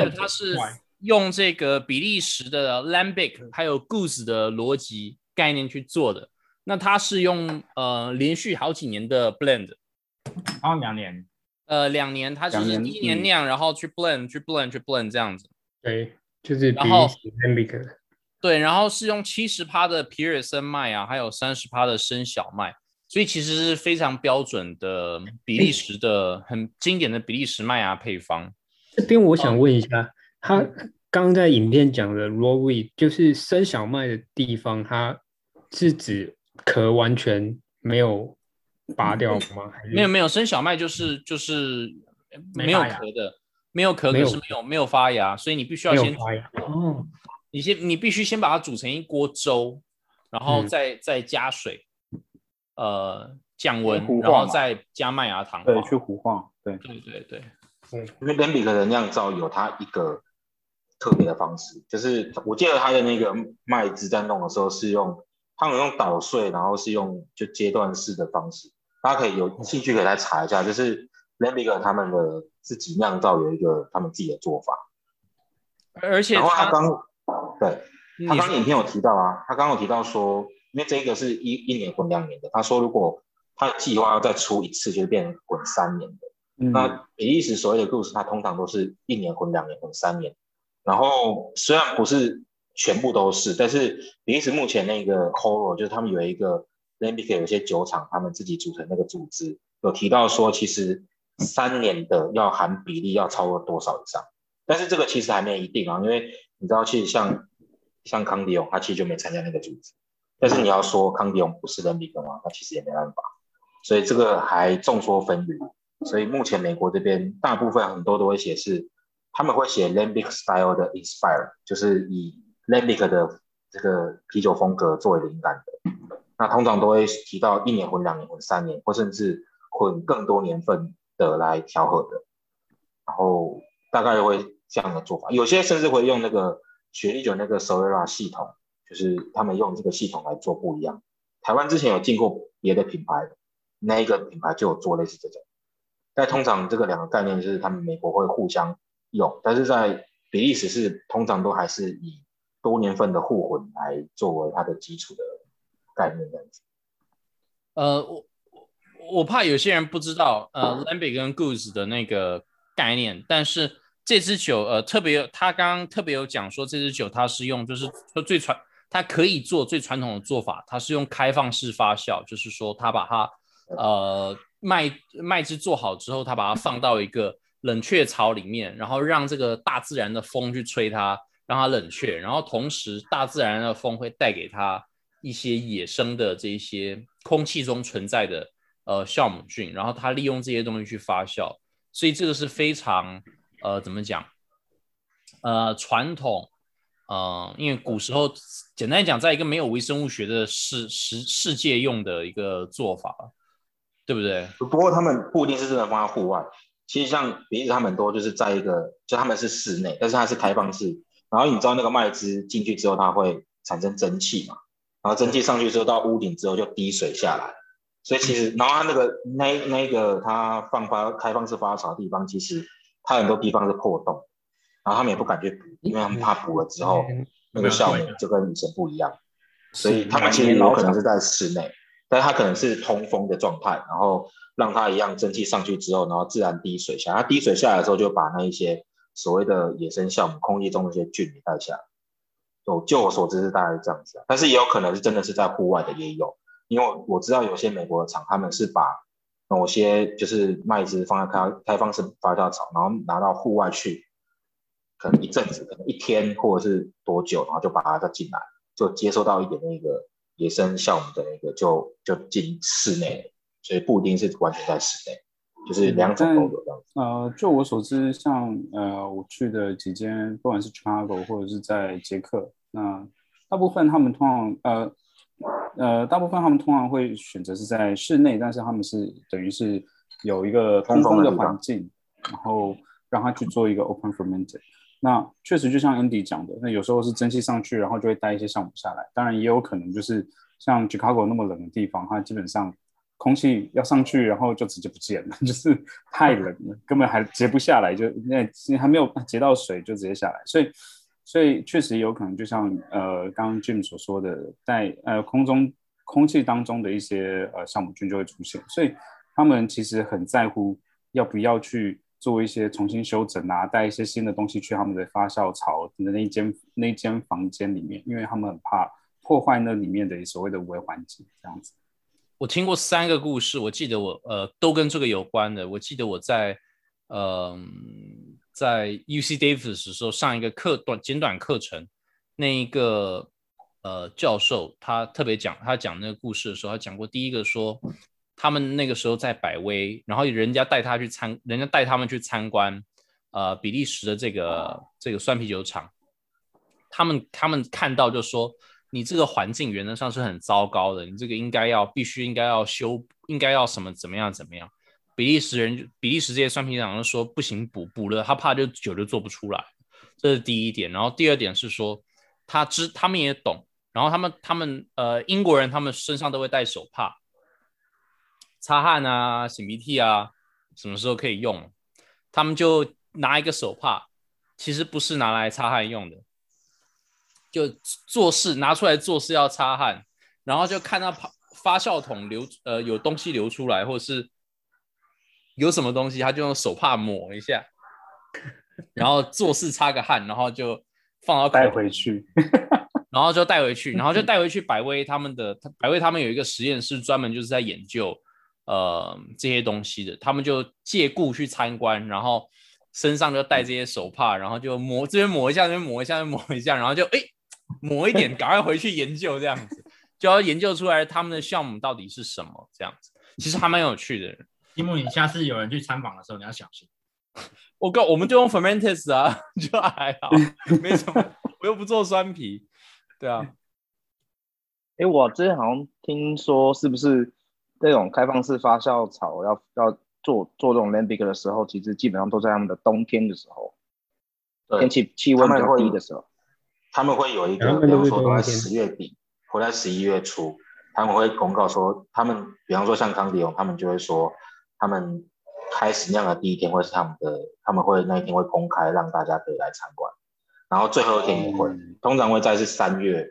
他是用这个比利时的 Lambic 还有 Goose 的逻辑概念去做的。那它是用呃连续好几年的 blend，好、两年，呃两年，它就是第一年嗯酿，然后去 blend 去 blend 去 blend 这样子。对，就是比然后利时 Lambic。对，然后是用七十趴的皮尔森麦啊，还有三十趴的生小麦，所以其实是非常标准的比利时的很经典的比利时麦芽配方。这边我想问一下，他刚刚在影片讲的 raw wheat，就是生小麦的地方，它是指壳完全没有拔掉吗？还是没有没有，生小麦就是就是没有壳的，没有壳，可是没有没有发芽，所以你必须要先发芽？哦，你先你必须先把它煮成一锅粥，然后嗯再、再加水，呃降温糊，化然后再加麦芽糖。对，去糊化，对，对对对，因为 Lambic 的酿造有它一个特别的方式，就是我记得它的那个麦汁在弄的时候是用，他们用捣碎，然后是用就阶段式的方式，大家可以有兴趣可以来查一下，就是 Lambic 他们的自己酿造有一个他们自己的做法，而且然后他刚对他刚影片有提到啊，他刚刚有提到说，因为这个是一一年混两年的，他说如果他的计划要再出一次，就是变成混三年的。嗯，那比利时所谓的故事，它通常都是一年混两年混三年。然后虽然不是全部都是，但是比利时目前那个 Horo 就是他们有一个 Lambic 有些酒厂，他们自己组成那个组织，有提到说，其实三年的要含比例要超过多少以上。但是这个其实还没一定啊，因为你知道，其实像像康迪永，他其实就没参加那个组织。但是你要说康迪永不是 Lambic 吗？那其实也没办法。所以这个还众说纷纭。所以目前美国这边大部分很多都会写是，他们会写 Lambic style 的 inspire，就是以 Lambic 的这个啤酒风格作为灵感的。那通常都会提到一年混、两年混、三年，或甚至混更多年份的来调和的。然后大概会这样的做法，有些甚至会用那个雪莉酒那个 Solera 系统，就是他们用这个系统来做不一样。台湾之前有进过别的品牌，那一个品牌就有做类似这种。但通常这个两个概念就是他们美国会互相用，但是在比利时是通常都还是以多年份的互混来作为它的基础的概念这样子。呃，我我怕有些人不知道呃 Lambic 跟 Goose 的那个概念，但是这支酒呃特别，他刚刚特别有讲说这支酒它是用就是说最传，它可以做最传统的做法，它是用开放式发酵，就是说它把它呃麦麦汁做好之后，它把它放到一个冷却槽里面，然后让这个大自然的风去吹它，让它冷却，然后同时大自然的风会带给它一些野生的这一些空气中存在的呃酵母菌，然后它利用这些东西去发酵，所以这个是非常呃怎么讲呃传统，呃，因为古时候简单讲，在一个没有微生物学的世世世界用的一个做法，对不对？不过他们不一定是真的放在户外，其实像鼻子他们多就是在一个，就他们是室内，但是它是开放式，然后你知道那个麦汁进去之后，它会产生蒸汽嘛，然后蒸汽上去之后到屋顶之后就滴水下来，所以其实然后它那个那那个它放发开放式发潮的地方，其实它很多地方是破洞，然后他们也不敢去补，因为他们怕补了之后那个效果就跟以前不一样，所以他们其实有可能是在室内，但是它可能是通风的状态，然后让它一样蒸汽上去之后，然后自然滴水下来，它滴水下来的时候就把那一些所谓的野生酵母、空气中那些菌给带下来。就就我所知是大概是这样子、但是也有可能是真的是在户外的也有，因为我知道有些美国的厂他们是把某些就是麦子放在开开放式发酵槽，然后拿到户外去，可能一阵子，可能一天或者是多久，然后就把它再进来，就接收到一点那个野生酵母的那个就就进室内，所以不一定是完全在室内，就是两种都有这样子。呃，就我所知，像呃我去的几间，不管是 Chicago 或者是在捷克，那大部分他们通常呃呃大部分他们通常会选择是在室内，但是他们是等于是有一个通风的环境，然后让他去做一个 open fermented。那确实就像 Andy 讲的，那有时候是蒸汽上去，然后就会带一些酵母下来。当然也有可能就是像 Chicago 那么冷的地方，它基本上空气要上去，然后就直接不见了，就是太冷了，根本还结不下来，就那还没有结到水就直接下来。所以，所以确实有可能就像呃刚刚 Jim 所说的，在呃空中空气当中的一些呃酵母菌就会出现，所以他们其实很在乎要不要去。做一些重新修整啊，带一些新的东西去他们的发酵槽的那一间那一间房间里面，因为他们很怕破坏那里面的所谓的微环境这样子。我听过三个故事，我记得我呃都跟这个有关的。我记得我在呃在 UC Davis 的时候上一个课短简短课程，那一个呃教授他特别讲他讲那个故事的时候，他讲过第一个说。他们那个时候在百威，然后人家带他去参，人家带他们去参观，呃，比利时的这个这个酸啤酒厂。他们他们看到就说，你这个环境原则上是很糟糕的，你这个应该要必须应该要修，应该要什么怎么样怎么样。比利时人，比利时这些酸啤厂就说不行，补补了，他怕就酒就做不出来。这是第一点。然后第二点是说，他知他们也懂，然后他们他们呃英国人他们身上都会带手帕。擦汗啊，擤鼻涕啊，什么时候可以用？他们就拿一个手帕，其实不是拿来擦汗用的，就做事拿出来做事要擦汗，然后就看到发发酵桶流呃有东西流出来，或者是有什么东西，他就用手帕抹一下，然后做事擦个汗，然后就放到带回去，然后就带回去，然后就 带回去百威他们的百威他们有一个实验室，专门就是在研究。呃，这些东西的，他们就借故去参观，然后身上就带这些手帕，然后就抹这边抹一下，那边抹一下，抹一下，然后就哎抹一点，赶快回去研究这样子，就要研究出来他们的项目到底是什么这样子，其实还蛮有趣的。积木，你下次有人去参访的时候，你要小心。我告，我们就用 fermentis 啊，就还好，没什么，我又不做酸皮，对啊。哎，我之前好像听说，是不是？这种开放式发酵槽要要做做这种 lambic 的时候，其实基本上都在他们的冬天的时候，天气气温比较低的时候，他们会有一个，比如说都在十月底或在十一月初，他们会公告说，他们比方说像康迪永，他们就会说，他们开始酿的第一天会是他们的，他们会那一天会公开让大家可以来参观，然后最后一天也会，通常会在是三月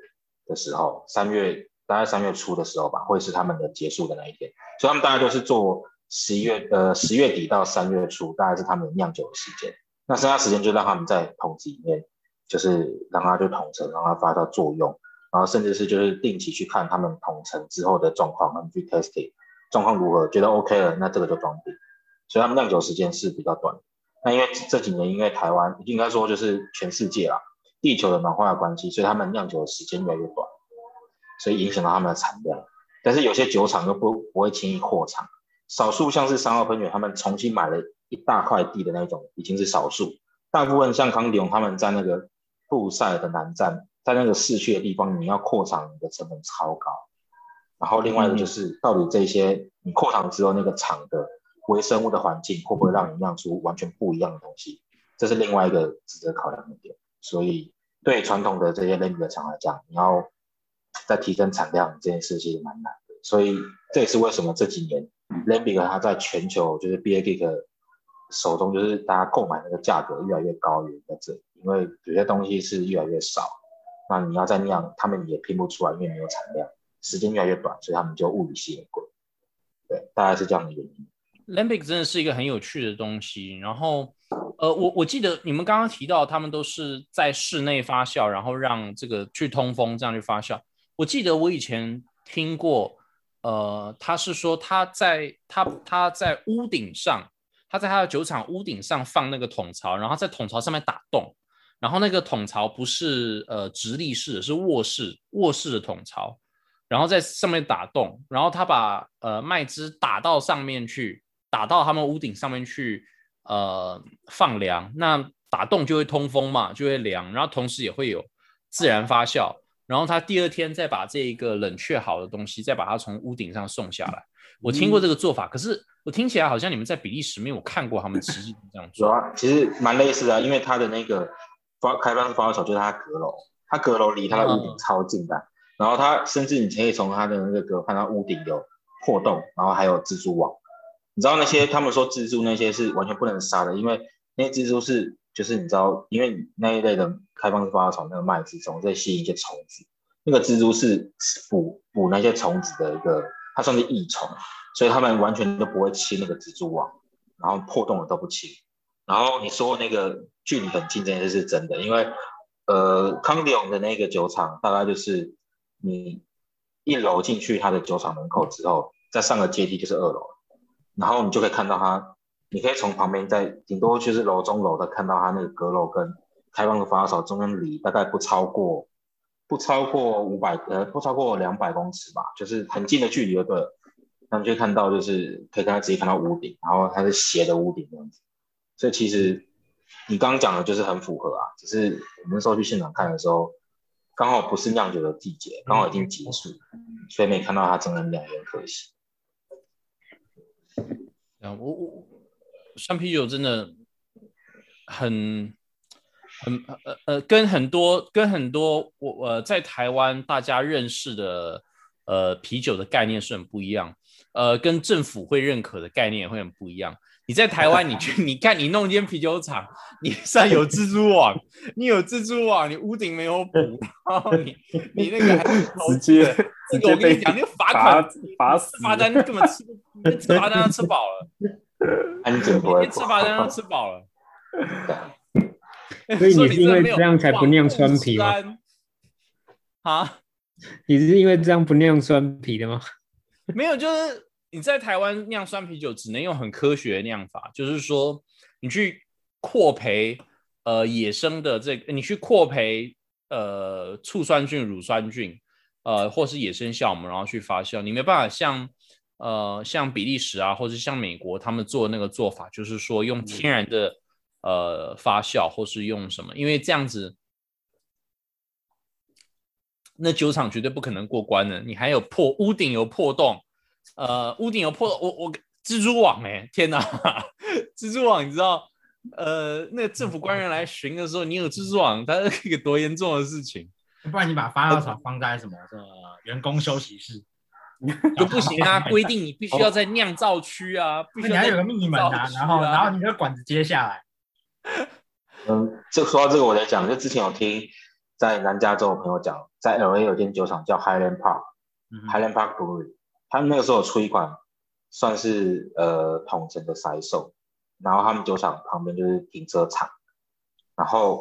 的时候，三月。大概三月初的时候吧，会是他们的结束的那一天，所以他们大概都是做十一月呃十月底到三月初，大概是他们酿酒的时间。那剩下时间就让他们在桶子里面，就是让它就统成，让它发到作用，然后甚至是就是定期去看他们统成之后的状况，他们去 testing 状况如何，觉得 OK 了，那这个就装订。所以他们酿酒时间是比较短。那因为这几年因为台湾应该说就是全世界啊，地球的暖化的关系，所以他们酿酒的时间越来越短。所以影响到他们的产量，但是有些酒厂又不不会轻易扩厂，少数像是三号喷泉，他们重新买了一大块地的那种，已经是少数，大部分像康迪永他们在那个布赛的南站，在那个市区的地方，你要扩厂你的成本超高。然后另外一个就是，到底这些你扩厂之后那个厂的微生物的环境会不会让你酿出完全不一样的东西？这是另外一个值得考量的点。所以对传统的这些 l a m b 的厂来讲，你要在提升产量这件事其实蛮难的。所以这也是为什么这几年 Lambic 它在全球就是 b a g i 手中就是大家购买那个价格越来越高，原因在这里，因为有些东西是越来越少，那你要再酿，他们也拼不出来，因为没有产量，时间越来越短，所以他们就物以稀为贵。对，大概是这样的原因。Lambic 真的是一个很有趣的东西。然后，呃，我我记得你们刚刚提到，他们都是在室内发酵，然后让这个去通风，这样去发酵。我记得我以前听过，呃，他是说他在他他在屋顶上，他在他的酒厂屋顶上放那个桶槽，然后在桶槽上面打洞，然后那个桶槽不是呃直立式的，是卧式卧式的桶槽，然后在上面打洞，然后他把呃麦汁打到上面去。打到他们屋顶上面去，呃，放凉，那打洞就会通风嘛，就会凉，然后同时也会有自然发酵，然后他第二天再把这一个冷却好的东西，再把它从屋顶上送下来。我听过这个做法，可是我听起来好像你们在比利时没有看过他们实际这样做。有啊，其实蛮类似的，因为它的那个发开放式发酵槽就是它阁楼，它阁楼离它的屋顶超近的，然后它甚至你可以从它的那个看到屋顶有破洞，然后还有蜘蛛网。你知道那些他们说蜘蛛那些是完全不能杀的，因为那些蜘蛛是就是你知道，因为那一类的开放式发酵槽那个麦子中在吸引一些虫子，那个蜘蛛是捕捕那些虫子的一个，它算是益虫，所以他们完全都不会清那个蜘蛛网，然后破洞的都不清。然后你说那个距离很近这件事是真的，因为呃康迪永的那个酒厂大概就是你一楼进去它的酒厂门口之后，再上个阶梯就是二楼。然后你就可以看到它，你可以从旁边在顶多就是楼中楼的看到它那个阁楼跟开放的发酵槽中间离大概不超过不超过五百呃不超过两百公尺吧，就是很近的距离就对。那你就看到就是可以看到直接看到屋顶，然后它是斜的屋顶这样子。所以其实你刚刚讲的就是很符合啊，只是我们那时候去现场看的时候，刚好不是酿酒的季节，刚好已经结束，所以没看到它真的酿，有点可惜。啊，我我酸啤酒真的很很呃呃，跟很多跟很多我呃在台湾大家认识的呃啤酒的概念是很不一样，呃，跟政府会认可的概念也会很不一样。你在台湾，你去 你看你弄一间啤酒厂，你上有蜘蛛网，你有蜘蛛网，你屋顶没有补，然后你 你那个直接这个我跟你讲，那个罚款罚死罚单根本吃不吃罚单要吃饱了。安检不会连吃罚单都吃饱了，所以你是因为这样才不酿酸啤吗？啊，你是因为这样不酿酸啤的吗？没有，就是你在台湾酿酸啤酒只能用很科学的酿法，就是说你去扩培呃野生的这个，你去扩培呃醋酸菌、乳酸菌，呃或是野生酵母，然后去发酵，你没办法像。呃，像比利时啊，或者像美国，他们做那个做法，就是说用天然的呃发酵，或是用什么，因为这样子，那酒厂绝对不可能过关的。你还有破屋顶有破洞，呃，屋顶有破，我我蜘蛛网哎、欸，天哪，蜘蛛网，你知道，呃，那个政府官员来巡的时候，你有蜘蛛网，它是一个多严重的事情。不然你把发酵槽放在什么 这员工休息室？就不行啊！规定你必须要在酿造区啊，必须你还有个密门啊，然后然后你的管子接下来。嗯，这说到这个我在讲，就之前有听在南加州的朋友讲，在 L A 有间酒厂叫 Highland Park，Highland、嗯、Park Brewery，他们那个时候出一款算是呃统称的塞售，然后他们酒厂旁边就是停车场，然后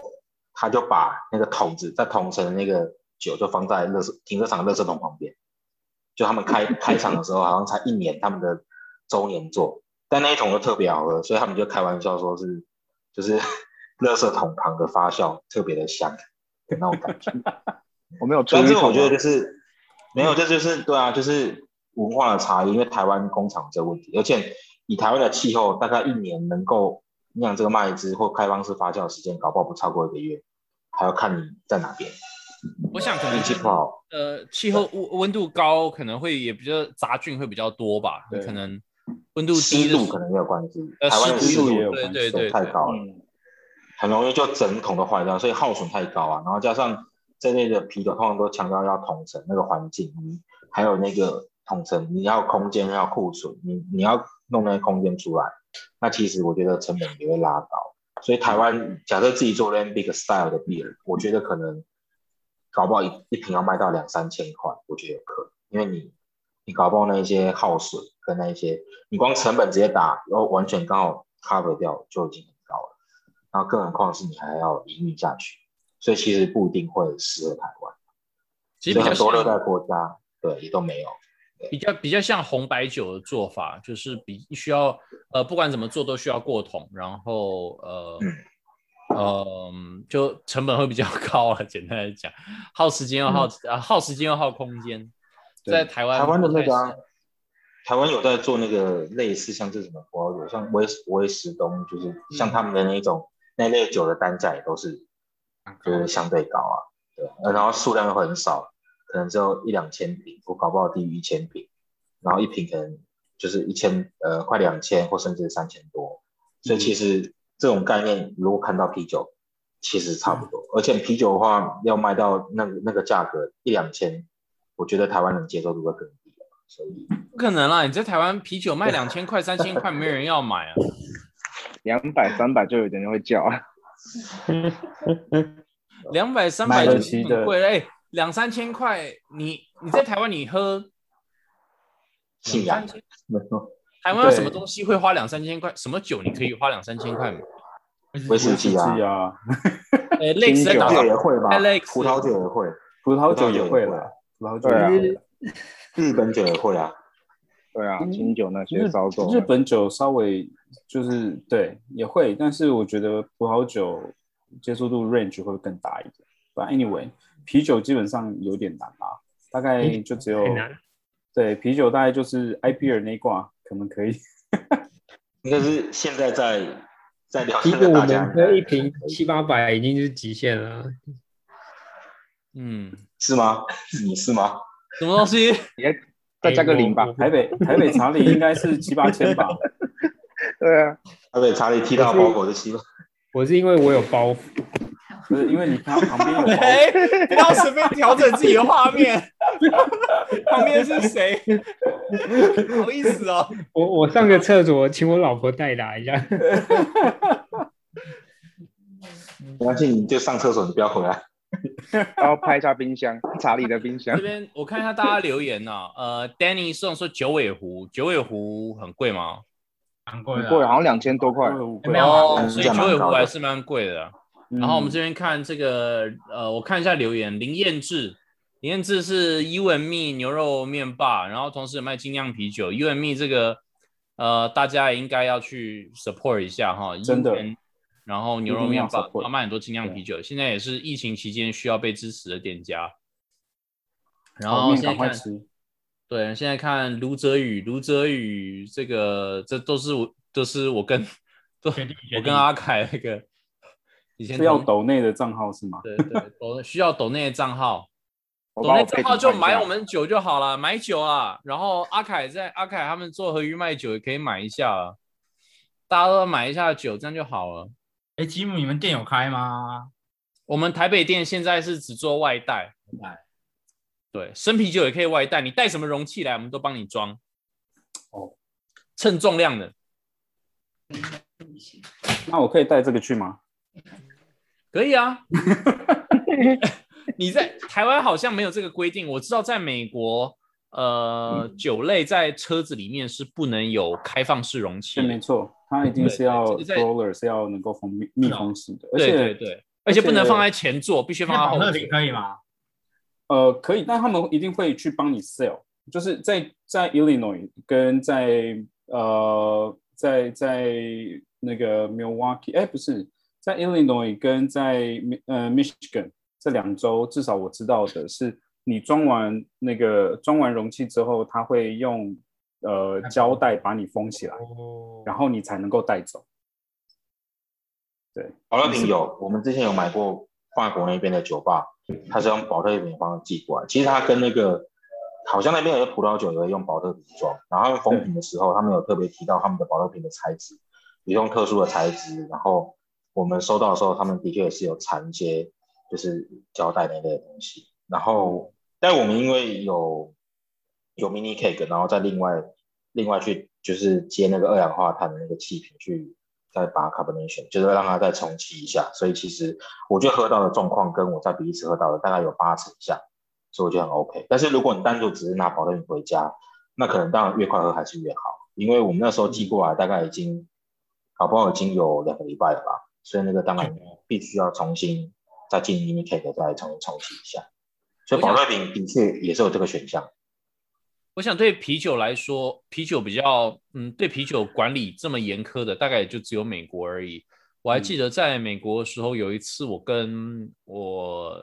他就把那个桶子在统称的那个酒就放在垃圾停车场的垃圾桶旁边。就他们开 开场的时候，好像才一年，他们的周年做，但那一桶就特别好喝，所以他们就开玩笑说是，就是 乐色桶旁的发酵特别的香的那种感觉。我没有，但这个我觉得就是没有，这就是对啊，就是文化的差异，因为台湾工厂这个问题，而且以台湾的气候，大概一年能够酿这个麦汁或开放式发酵时间，搞不好不超过一个月，还要看你在哪边。我想可能运气不好，呃，气候温温度高，可能会也比较杂菌会比较多吧。可能温度低度可能也有关系，呃台湾的湿湿度也有关对对对太高了，嗯，很容易就整桶都坏掉，所以耗损太高啊。然后加上这类的啤酒通常都强调要统称那个环境，你还有那个统称，你要空间要库存，你你要弄那些空间出来，那其实我觉得成本也会拉高。所以台湾假设自己做 Lambic Style 的 beer，我觉得可能搞不好一一瓶要卖到两三千块，我觉得有可能，因为你你搞不好那一些耗损跟那一些，你光成本直接打，然后完全刚好 cover 掉就已经很高了，然后更何况是你还要营运下去，所以其实不一定会适合台湾，其实很多热像带国家对也都没有。比较比较像红白酒的做法，就是比需要呃不管怎么做都需要过桶，然后呃呃就成本会比较 高了。简单来讲，耗时间又耗啊耗时间又耗空间，在台湾台湾的那个、啊，台湾有在做那个类似像这种的葡萄酒，像威威士东，就是像他们的那种、那类酒的单价也都是就是相对高啊，对，呃然后数量又很少，可能只有一两千瓶，我搞不好低于一千瓶，然后一瓶可能就是一千呃快两千或甚至三千多，所以其实这种概念如果看到啤酒，其实差不多，而且啤酒的话要卖到那个那个价格一两千，我觉得台湾人接受度会更低啊，所以不可能啦！你在台湾啤酒卖两千块、三千块，没人要买啊。两百三百就有人会叫啊。两百、三百就得起的很贵了。哎，两三千块，你你在台湾你喝信仰两三千，台湾有什么东西会花两三千块？什么酒你可以花两三千块？买？威士忌啊。是，啊，呃，Lex 在酒。也会吧 Alex 葡萄酒也会，葡萄酒也会葡萄酒也了，葡萄酒啊。也会了。日本酒也会啊，对啊，清酒那些日烧酒，日本酒稍微就是对也会，但是我觉得葡萄酒接受度 range 会更大一点。But anyway，啤酒基本上有点难啦，大概就只有对啤酒大概就是 IPA 那一挂可能可以。应该是现在在在聊天的大家们喝一瓶七八百已经是极限了。嗯，是吗？你是吗？什么东西？也再加个零吧。台北台北茶里应该是七八千吧，对啊，台北查理踢到包裹的希望，我是因为我有包袱，不是因为你看它旁边有包 哎，不要随便调整自己的画面。旁边是谁？不好意思哦。我我上个厕所，请我老婆代打一下。没关系，你就上厕所，你不要回来。然后拍一下冰箱，查理的冰箱这。边我看一下大家留言呐、呃，Danny 送说九尾狐，九尾狐很贵吗？蛮贵的啊。很贵，好像两千多块。没有啊哦，嗯所以九尾狐还是蛮贵的。嗯然后我们这边看这个，呃，我看一下留言，林彦志，林彦志是 U N Me 牛肉面霸，然后同时有卖精酿啤酒，U N Me 这个，呃，大家也应该要去 support 一下哈，真的然后牛肉面霸，他卖很多精酿啤酒，现在也是疫情期间需要被支持的店家。然后现在对，现在看卢泽宇，卢泽宇这个，这都是我，都是我跟，我跟阿凯那个以前是要同抖内的账号是吗？对对，抖需要抖内的账号，我帮我抖内账号就买我们酒就好了，买酒啊。然后阿凯在阿凯他们做和鱼卖酒也可以买一下啊，大家都买一下酒，这样就好了。哎，吉姆，你们店有开吗？我们台北店现在是只做外带，对，生啤酒也可以外带，你带什么容器来，我们都帮你装。哦，称重量的那我可以带这个去吗？可以啊。你在台湾好像没有这个规定，我知道在美国，呃，酒类在车子里面是不能有开放式容器。没错，它一定是要 roller 是要能够封密密封式的，而对且对对，而且不能放在前座，必须放在后座。可以吗？呃，可以，但他们一定会去帮你 sell，就是在在 Illinois 跟在呃在在那个 Milwaukee，哎，不是在 Illinois 跟在呃 Michigan 这两周，至少我知道的是，你装完那个装完容器之后，他会用呃胶带把你封起来，哦然后你才能够带走。对，保乐瓶有，我们之前有买过法国那边的酒吧，它是用保特瓶方式寄过来。其实它跟那个好像那边有些葡萄酒也会用保特瓶装，然后他们封瓶的时候，他们有特别提到他们的保乐瓶的材质，也用特殊的材质。然后我们收到的时候，他们的确是有缠一些就是胶带那类的东西。然后，但我们因为有有 mini cake，然后再另外另外去就是接那个二氧化碳的那个气瓶去。再把 carbonation，就是让它再重启一下，所以其实我觉得喝到的状况跟我在比利时喝到的大概有八成像，所以我觉得很 OK。但是如果你单独只是拿保乐瓶回家，那可能当然越快喝还是越好，因为我们那时候寄过来大概已经，好不好已经有两个礼拜了吧，所以那个当然必须要重新再进 mini cake 再重新重启一下，所以保乐瓶的确也是有这个选项。我想对啤酒来说，啤酒比较，嗯，对啤酒管理这么严苛的，大概也就只有美国而已。我还记得在美国的时候，有一次我跟我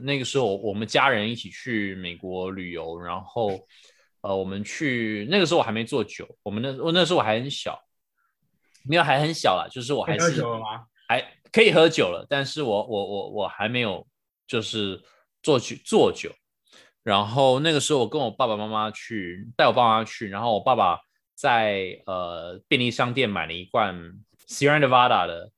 那个时候我们家人一起去美国旅游，然后呃，我们去那个时候我还没做酒，我们那我那时候我还很小，没有还很小啦，就是我还是喝酒了吗？可以喝酒了，但是我我我我还没有就是做酒做酒。然后那个时候，我跟我爸爸妈妈去，带我爸妈去。然后我爸爸在呃便利商店买了一罐 Sierra Nevada 的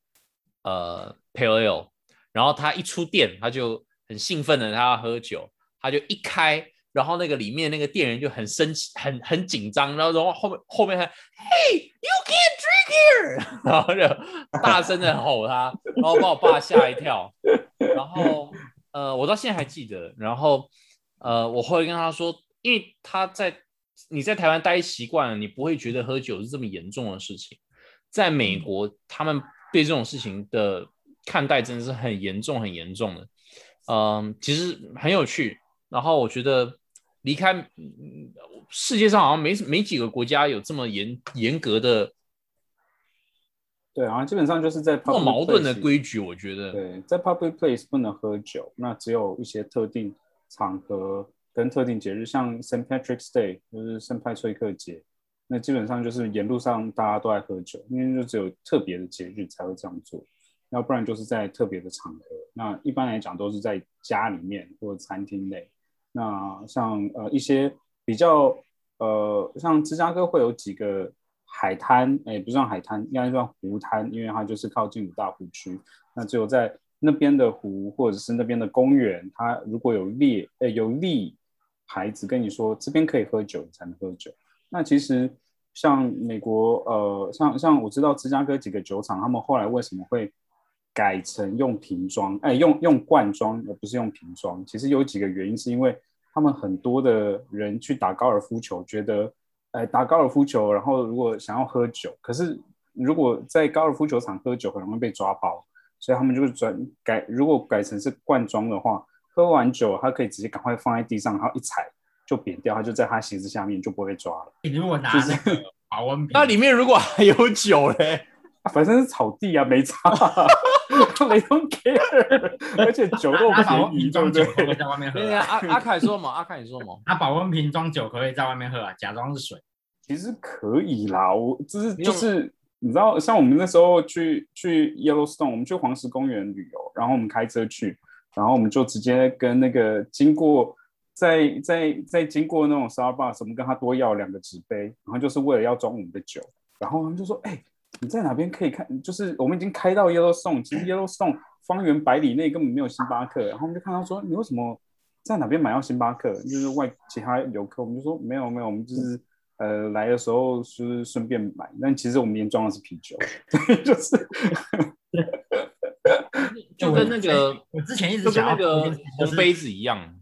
呃 Pale Ale。然后他一出店，他就很兴奋的，他要喝酒。他就一开，然后那个里面那个店员就很生气，很很紧张。然后然后后面后面还 Hey you can't here，然后就大声的吼他，然后把我爸吓一跳。然后呃，我到现在还记得。然后。呃，我会跟他说，因为他在你在台湾待习惯了，你不会觉得喝酒是这么严重的事情。在美国，他们对这种事情的看待真的是很严重、很严重的。嗯，其实很有趣。然后我觉得离开世界上好像没没几个国家有这么严严格的，对啊，基本上就是在不矛盾的规矩。我觉得对，在 public place 不能喝酒，那只有一些特定。场合跟特定节日，像 Saint Patrick's Day 就是圣派崔克节，那基本上就是沿路上大家都爱喝酒，因为就只有特别的节日才会这样做，要不然就是在特别的场合。那一般来讲都是在家里面或者餐厅内。那像呃一些比较呃像芝加哥会有几个海滩，哎不算海滩，应该算湖滩，因为它就是靠近五大湖区。那只有在那边的湖或者是那边的公园，它如果有列呃有立牌子跟你说这边可以喝酒，才能喝酒。那其实像美国呃像像我知道芝加哥几个酒厂，他们后来为什么会改成用瓶装，哎用用罐装而不是用瓶装？其实有几个原因，是因为他们很多的人去打高尔夫球，觉得哎打高尔夫球，然后如果想要喝酒，可是如果在高尔夫球场喝酒，很容易被抓包。所以他们就是转改，如果改成是罐装的话，喝完酒他可以直接赶快放在地上，然后一踩就扁掉，他就在他鞋子下面就不会被抓了。你如果拿那个保温瓶，那里面如果还有酒嘞，反正是草地啊，没差，没 don't care。而且酒都便宜，装酒可以在外面喝。阿阿凯说嘛，阿凯你说嘛，他保温瓶装酒可以在外面喝啊，假装是水，其实可以啦。我就是就是。你知道，像我们那时候去去 Yellowstone，我们去黄石公园旅游，然后我们开车去，然后我们就直接跟那个经过，在在在经过那种 Starbucks，我们跟他多要两个纸杯，然后就是为了要装我们的酒，然后他们就说：“哎，你在哪边可以看？就是我们已经开到 Yellowstone，其实 Yellowstone 方圆百里内根本没有星巴克。”然后我们就看到说：“你为什么在哪边买到星巴克？就是外其他游客。”我们就说：“没有没有，我们就是。”呃，来的时候是顺便买，但其实我们连装的是啤酒，就是，就跟那个我之前一直讲那个红杯子一样，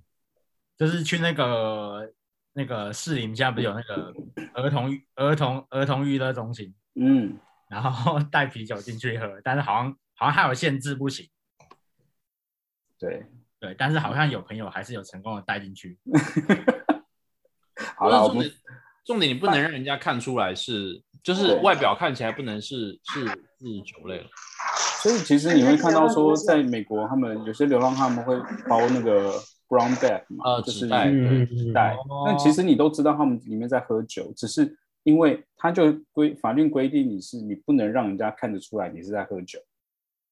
就是去那个那个士林，现在不是有那个儿童儿童儿童娱乐中心，嗯，然后 带啤酒进去喝，但是好像好像还有限制，不行。对对，但是好像有朋友还是有成功的带进去。好了，我们。重点你不能让人家看出来是，就是外表看起来不能是是是酒类了。所以其实你会看到说，在美国他们有些流浪汉们会包那个 brown bag 嘛，就是纸袋。纸袋。但其实你都知道他们里面在喝酒，只是因为他就规法律规定你是你不能让人家看得出来你是在喝酒。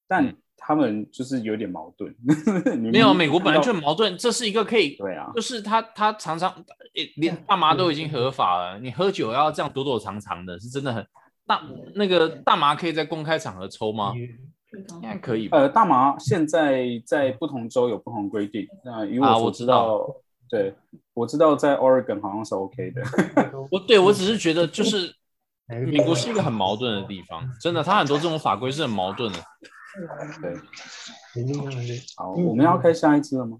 但他们就是有点矛盾。你没有，美国本来就很矛盾，这是一个可以，对啊，就是他他常常诶连大麻都已经合法了，你喝酒要这样躲躲藏藏的，是真的很大。那个大麻可以在公开场合抽吗？应该可以吧？呃，大麻现在在不同州有不同规定。那因为啊所我知道道，对我知道在 Oregon 好像是 OK 的。我对我只是觉得就是 美国是一个很矛盾的地方，真的，它很多这种法规是很矛盾的。对，好，我们要开下一支了吗？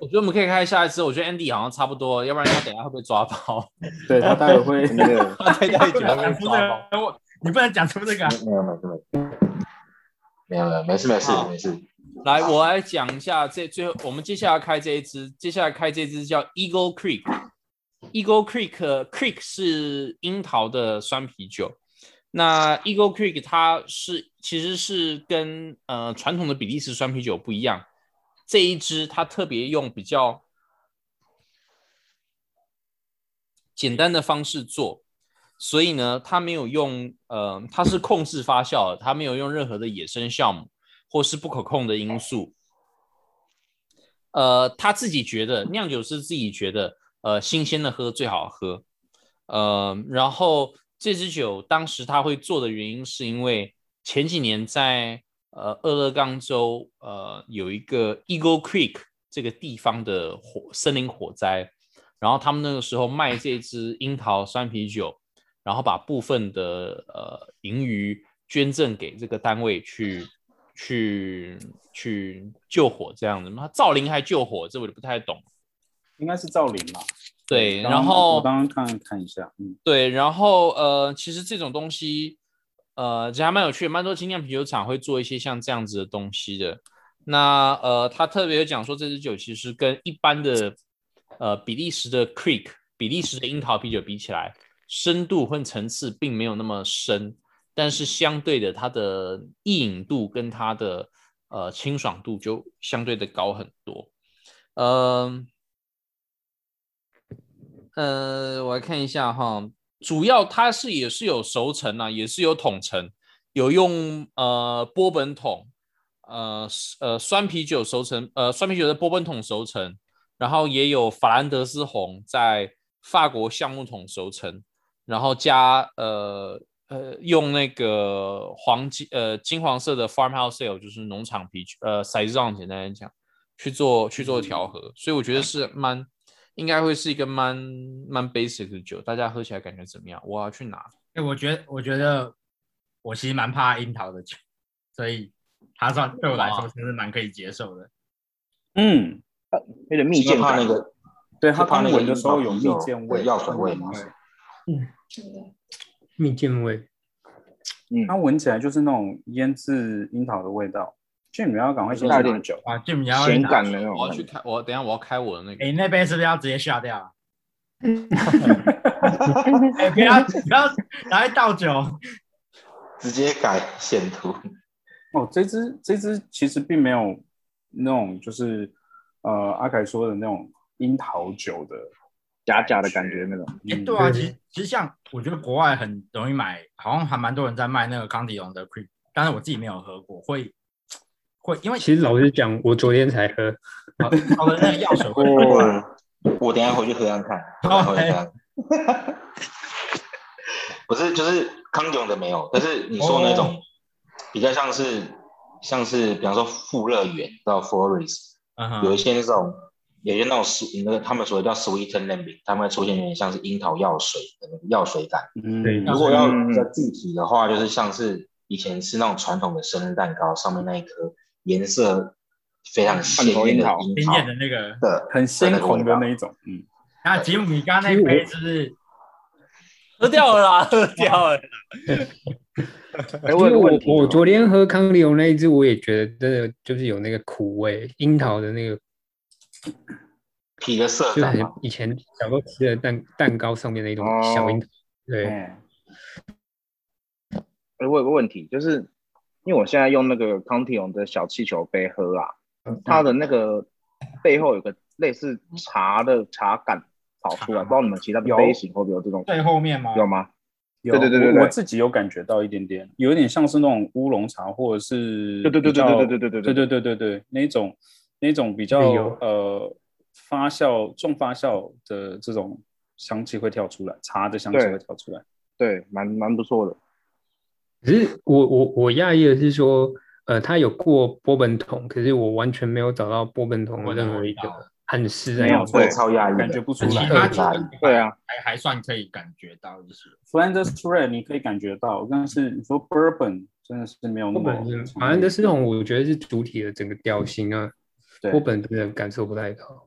我觉得我们可以开下一次，我觉得 Andy 好像差不多，要不然他等一下会被抓包，对他待会会那个他太太久会被讲出这抓包。你不能讲出这个啊。没有没有没有没有没有没事没事没事。来，我来讲一下这最后我们接下来开这一支，接下来开这支叫 Eagle Creek。Eagle Creek、Creek 是樱桃的酸啤酒。那 Eagle Creek 它是其实是跟呃传统的比利时酸啤酒不一样，这一支它特别用比较简单的方式做，所以呢，它没有用呃，它是控制发酵，它没有用任何的野生酵母或是不可控的因素。呃，他自己觉得酿酒师自己觉得，呃，新鲜的喝最好喝。呃，然后这支酒当时他会做的原因，是因为前几年在呃俄勒冈州呃有一个 Eagle Creek 这个地方的火森林火灾，然后他们那个时候卖这支樱桃酸啤酒，然后把部分的呃盈余捐赠给这个单位去去去救火这样子。那造林还救火，这我就不太懂。应该是造林吧？对，然后我刚刚看看一下，嗯，对，然后呃，其实这种东西，呃，其实还蛮有趣的，蛮多精酿啤酒厂会做一些像这样子的东西的。那呃，他特别有讲说，这支酒其实跟一般的呃比利时的 Creek、比利时的樱桃啤酒比起来，深度和层次并没有那么深，但是相对的，它的易饮度跟它的呃清爽度就相对的高很多。嗯、呃，我来看一下哈，主要它是也是有熟成啊，也是有桶陈，有用呃波本桶，呃呃酸啤酒熟成，呃酸啤酒的波本桶熟成，然后也有法兰德斯红在法国橡木桶熟成，然后加呃呃用那个黄金呃金黄色的 farmhouse ale 就是农场啤酒，呃 saison 简单来讲去做去做调和，所以我觉得是蛮。应该会是一个蛮蛮 basic 的酒，大家喝起来感觉怎么样？我要去拿。哎，我觉得，我觉得我其实蛮怕樱桃的酒，所以它算对我来说哇其实蛮可以接受的。嗯，有点蜜饯那。个，对他刚怕那个闻的时候有蜜饯味，药水味吗？蜜饯味，嗯它闻起来就是那种腌制樱桃的味道。这你们要赶快先带点酒，啊，就你要咸感的那种。我要去开，我等下我要开我的那个。哎，那杯是不是要直接下掉啊？哎，不要不要拿来倒酒。直接改线图。哦，这支这支其实并没有那种就是呃阿凯说的那种樱桃酒的假假的感觉那种。哎，嗯对啊，其实其实像我觉得国外很容易买，好像还蛮多人在卖那个康迪龙的 cream，但是我自己没有喝过，会会因为其实老实讲，我昨天才喝，好的那个药水会我我等一下回去喝看看，我等一下回去喝看看。不是，就是康永的没有，但是你说那种比较像是像是，比方说富乐园到哼，有一些那种有一些那种 s 那个他们所谓叫 sweet and lemon，他们会出现有点像是樱桃药水的那个药水感。嗯，如果要嗯比较具体的话，就是像是以前吃那种传统的生日蛋糕，上面那一颗颜色非常鲜艳的樱桃的那个。的很鲜红的那那一种，嗯，那吉姆，你刚刚那杯是不是？喝掉了啦，喝掉了。因为我我昨天喝康利欧那一支，我也觉得真的就是有那个苦味，樱桃的那个，皮的色就很。以前小时候吃的蛋蛋糕上面的一种小樱桃。对，哎，哎，我有个问题，就是因为我现在用那个康体龙的小气球杯喝啊，它的那个背后有个类似茶的茶感跑出来，不知道你们其他的杯型会不会有这种？最后面吗？有吗？有对对对对对我我自己有感觉到一点点，有一点像是那种乌龙茶，或者是对对对对对对对对对对对对对对那种那种比较有呃发酵重发酵的这种香气会跳出来，茶的香气会跳出来。对，蛮蛮不错的。可是我我我讶异的是说，呃，它有过波本桶，可是我完全没有找到波本桶的任何一个暗示在没有。对超讶异，感觉不出来。对啊，还还算可以感觉到一些。Flanders Red 你可以感觉到，但是你说 Bourbon 真的是没有那么反正的是那种，我觉得是主体的整个调性啊。对波本真的感受不太到。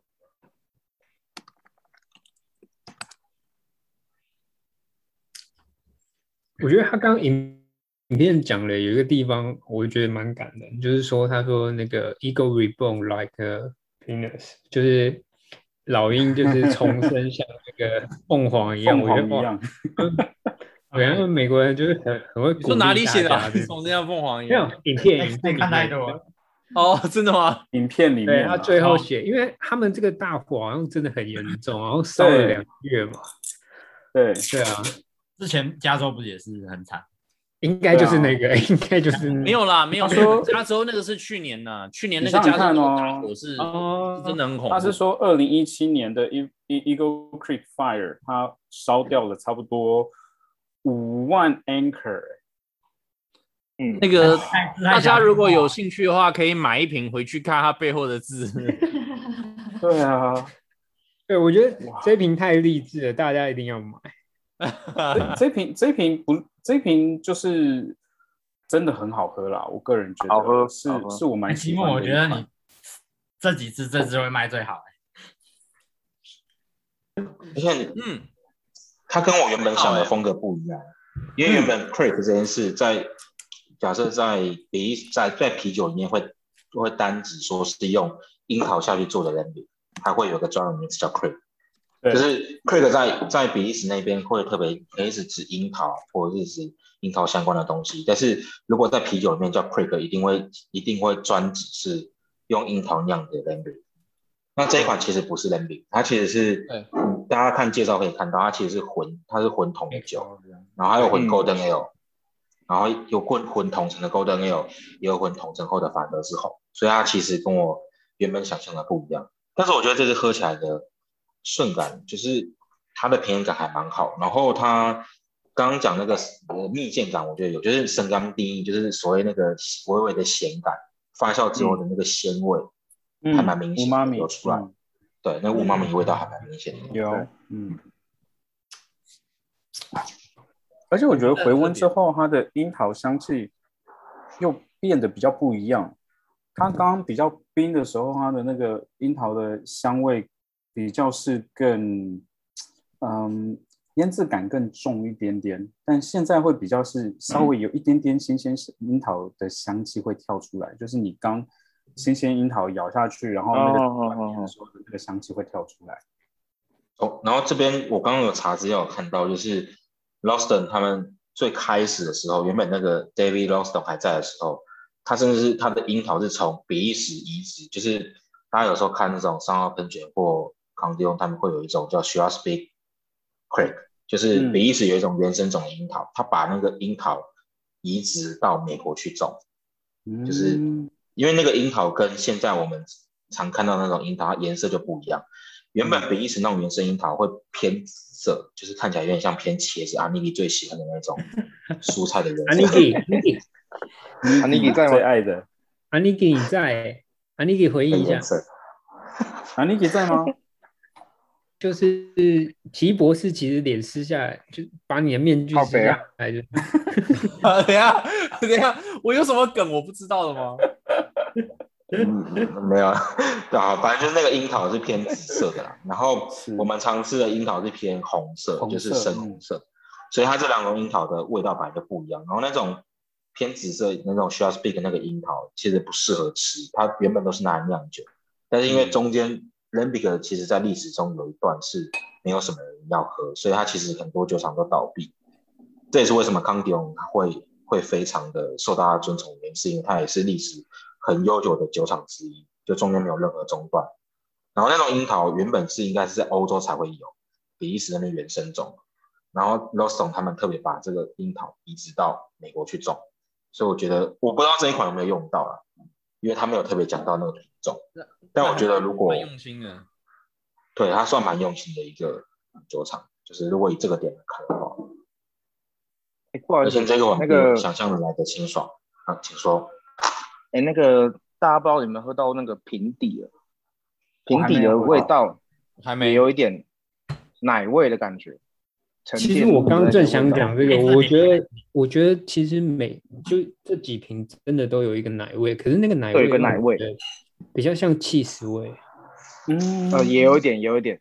我觉得他刚刚影影片讲了有一个地方，我觉得蛮感人，就是说他说那个 ego reborn like a penis，就是老鹰就是重生 像那个凤凰一样。我觉得一样，对，他们美国人就是很很会你说哪里写的、啊？大家的从这样凤凰一样？影片，影片 看太多了，哦，真的吗？影片里面啊他最后哦写，因为他们这个大火好像真的很严重，然后烧了两个月嘛。对对啊，之前加州不是也是很惨？应该就是那个，应该就是没有啦，没有。说加州那个是去年呐，去年那个加州大火是真的很恐怖。他是说，二零一七年的 E E Eagle Creek Fire，它烧掉了差不多五万 anchor。嗯，那个大家如果有兴趣的话，可以买一瓶回去看它背后的字。对啊，对我觉得这瓶太励志了，大家一定要买。这这瓶这瓶不这瓶就是真的很好喝啦，我个人觉得好喝是好喝是我蛮喜欢的。我觉得你这几支这支会卖最好、欸。而且嗯，它跟我原本想的风格不一样，因为原本 creek 这件事在假设在比在在啤酒里面会会单指说是用樱桃下去做的 lemon，它会有个专有名词叫 creek，就是 creek 在在比利时那边会特别可以是指樱桃或者是指樱桃相关的东西，但是如果在啤酒里面叫 creek，一定会一定会专指是用樱桃酿的 lemon。那这一款其实不是 lemon，它其实是大家看介绍可以看到，它其实是混它是混桶的酒。然后还有混嗯 Golden Ale，、然后有混混同成的 Golden Ale，也有混同成后的法德之红，所以它其实跟我原本想象的不一样。但是我觉得这次喝起来的顺感，就是它的平衡感还蛮好。然后它刚刚讲那个呃蜜饯感，我觉得有，就是生甘第一，就是所谓那个微微的咸感，发酵之后的那个鲜味，还蛮明显有出来。嗯对，那个五妈咪味道还蛮明显的。有，嗯。而且我觉得回温之后，它的樱桃香气又变得比较不一样。它刚刚比较冰的时候，它的那个樱桃的香味比较是更，嗯，腌制感更重一点点。但现在会比较是稍微有一点点新鲜樱桃的香气会跳出来，就是你刚新鲜樱桃咬下去，然后那个那个香气会跳出来。哦，然后这边我刚刚有查资料看到，就是 Loston 他们最开始的时候，原本那个 David Loston 还在的时候，他甚至是他的樱桃是从比利时移植，就是大家有时候看那种商号喷泉或康迪翁，他们会有一种叫 s h a s p e a k Creek，就是比利时有一种原生种的樱桃，他把那个樱桃移植到美国去种，就是因为那个樱桃跟现在我们常看到那种樱桃，它颜色就不一样。原本比利时那种原生樱桃会偏紫色，就是看起来有点像偏茄子，阿妮妮最喜欢的那种蔬菜的颜色。阿妮 妮给，安妮给在吗？最爱的阿妮给你在，阿妮给回应一下的颜，色。安妮姐在吗？就是奇异博士其实脸撕下来，就把你的面具撕下来，就啊等一下，等一下，我有什么梗我不知道的吗？嗯，没有啊，反正就是那个樱桃是偏紫色的啦，然后我们常吃的樱桃是偏红色，就是深红色，所以它这两种樱桃的味道本来就不一样。然后那种偏紫色那种 s h a s p i k 那个樱桃其实不适合吃，它原本都是拿来酿酒，但是因为中间 Lambic 其实在历史中有一段是没有什么人要喝，所以它其实很多酒厂都倒闭。这也是为什么康迪翁会会非常的受大家尊崇的原因，是因为它也是历史很悠久的酒厂之一，就中间没有任何中断。然后那种樱桃原本是应该是在欧洲才会有，比利时那边原生种，然后 l o s t o n 他们特别把这个樱桃移植到美国去种，所以我觉得我不知道这一款有没有用到啊，因为他没有特别讲到那个品种。但我觉得如果用心的，对他算蛮用心的一个酒厂，就是如果以这个点来看的话，哎，不好意思而且，这个我们那个想象的来的清爽啊，请说。哎，那个大家不知道有没有喝到那个平底了？平底的味道还没有一点奶味的感觉。其实我刚刚正想讲这个，哎我觉得，我觉得其实每就这几瓶真的都有一个奶味，可是那个奶味有个奶味比较像气死味。嗯呃，也有一点，也有一点。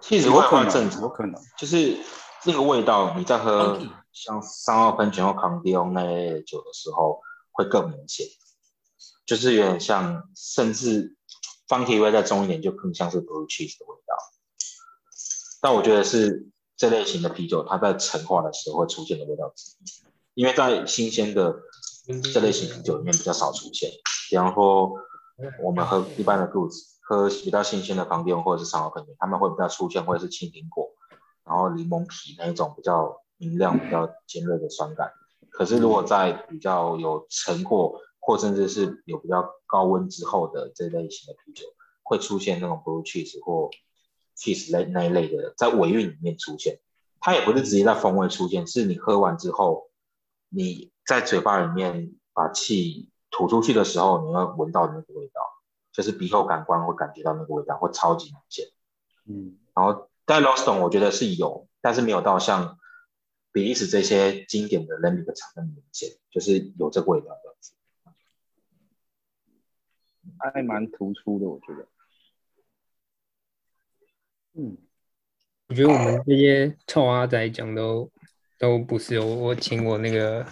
其实会有可能换正常，有可能。就是那个味道，你在喝像三号喷泉或康帝翁那一类酒的时候，会更明显，就是有点像，甚至 funky 味再重一点，就更像是 blue cheese 的味道。但我觉得是这类型的啤酒，它在陈化的时候会出现的味道，因为在新鲜的这类型啤酒里面比较少出现。比方说，我们喝一般的 g o o s 喝比较新鲜的康迪翁或者是三号喷泉，他们会比较出现或者是青苹果，然后柠檬皮那一种比较明亮、比较尖锐的酸感。可是如果在比较有陈过，或甚至是有比较高温之后的这类型的啤酒，会出现那种 blue cheese 或 cheese 类那一类的，在尾韵里面出现。它也不是直接在风味出现，是你喝完之后，你在嘴巴里面把气吐出去的时候，你会闻到那个味道，就是鼻后感官会感觉到那个味道，会超级明显。嗯，然后在 Loston 我觉得是有，但是没有到像比利时这些经典的 Lambic 厂那么明显，就是有这个味道这样子。还蛮突出的，我觉得。嗯，我觉得我们这些臭阿仔讲都都不是，我我请我那个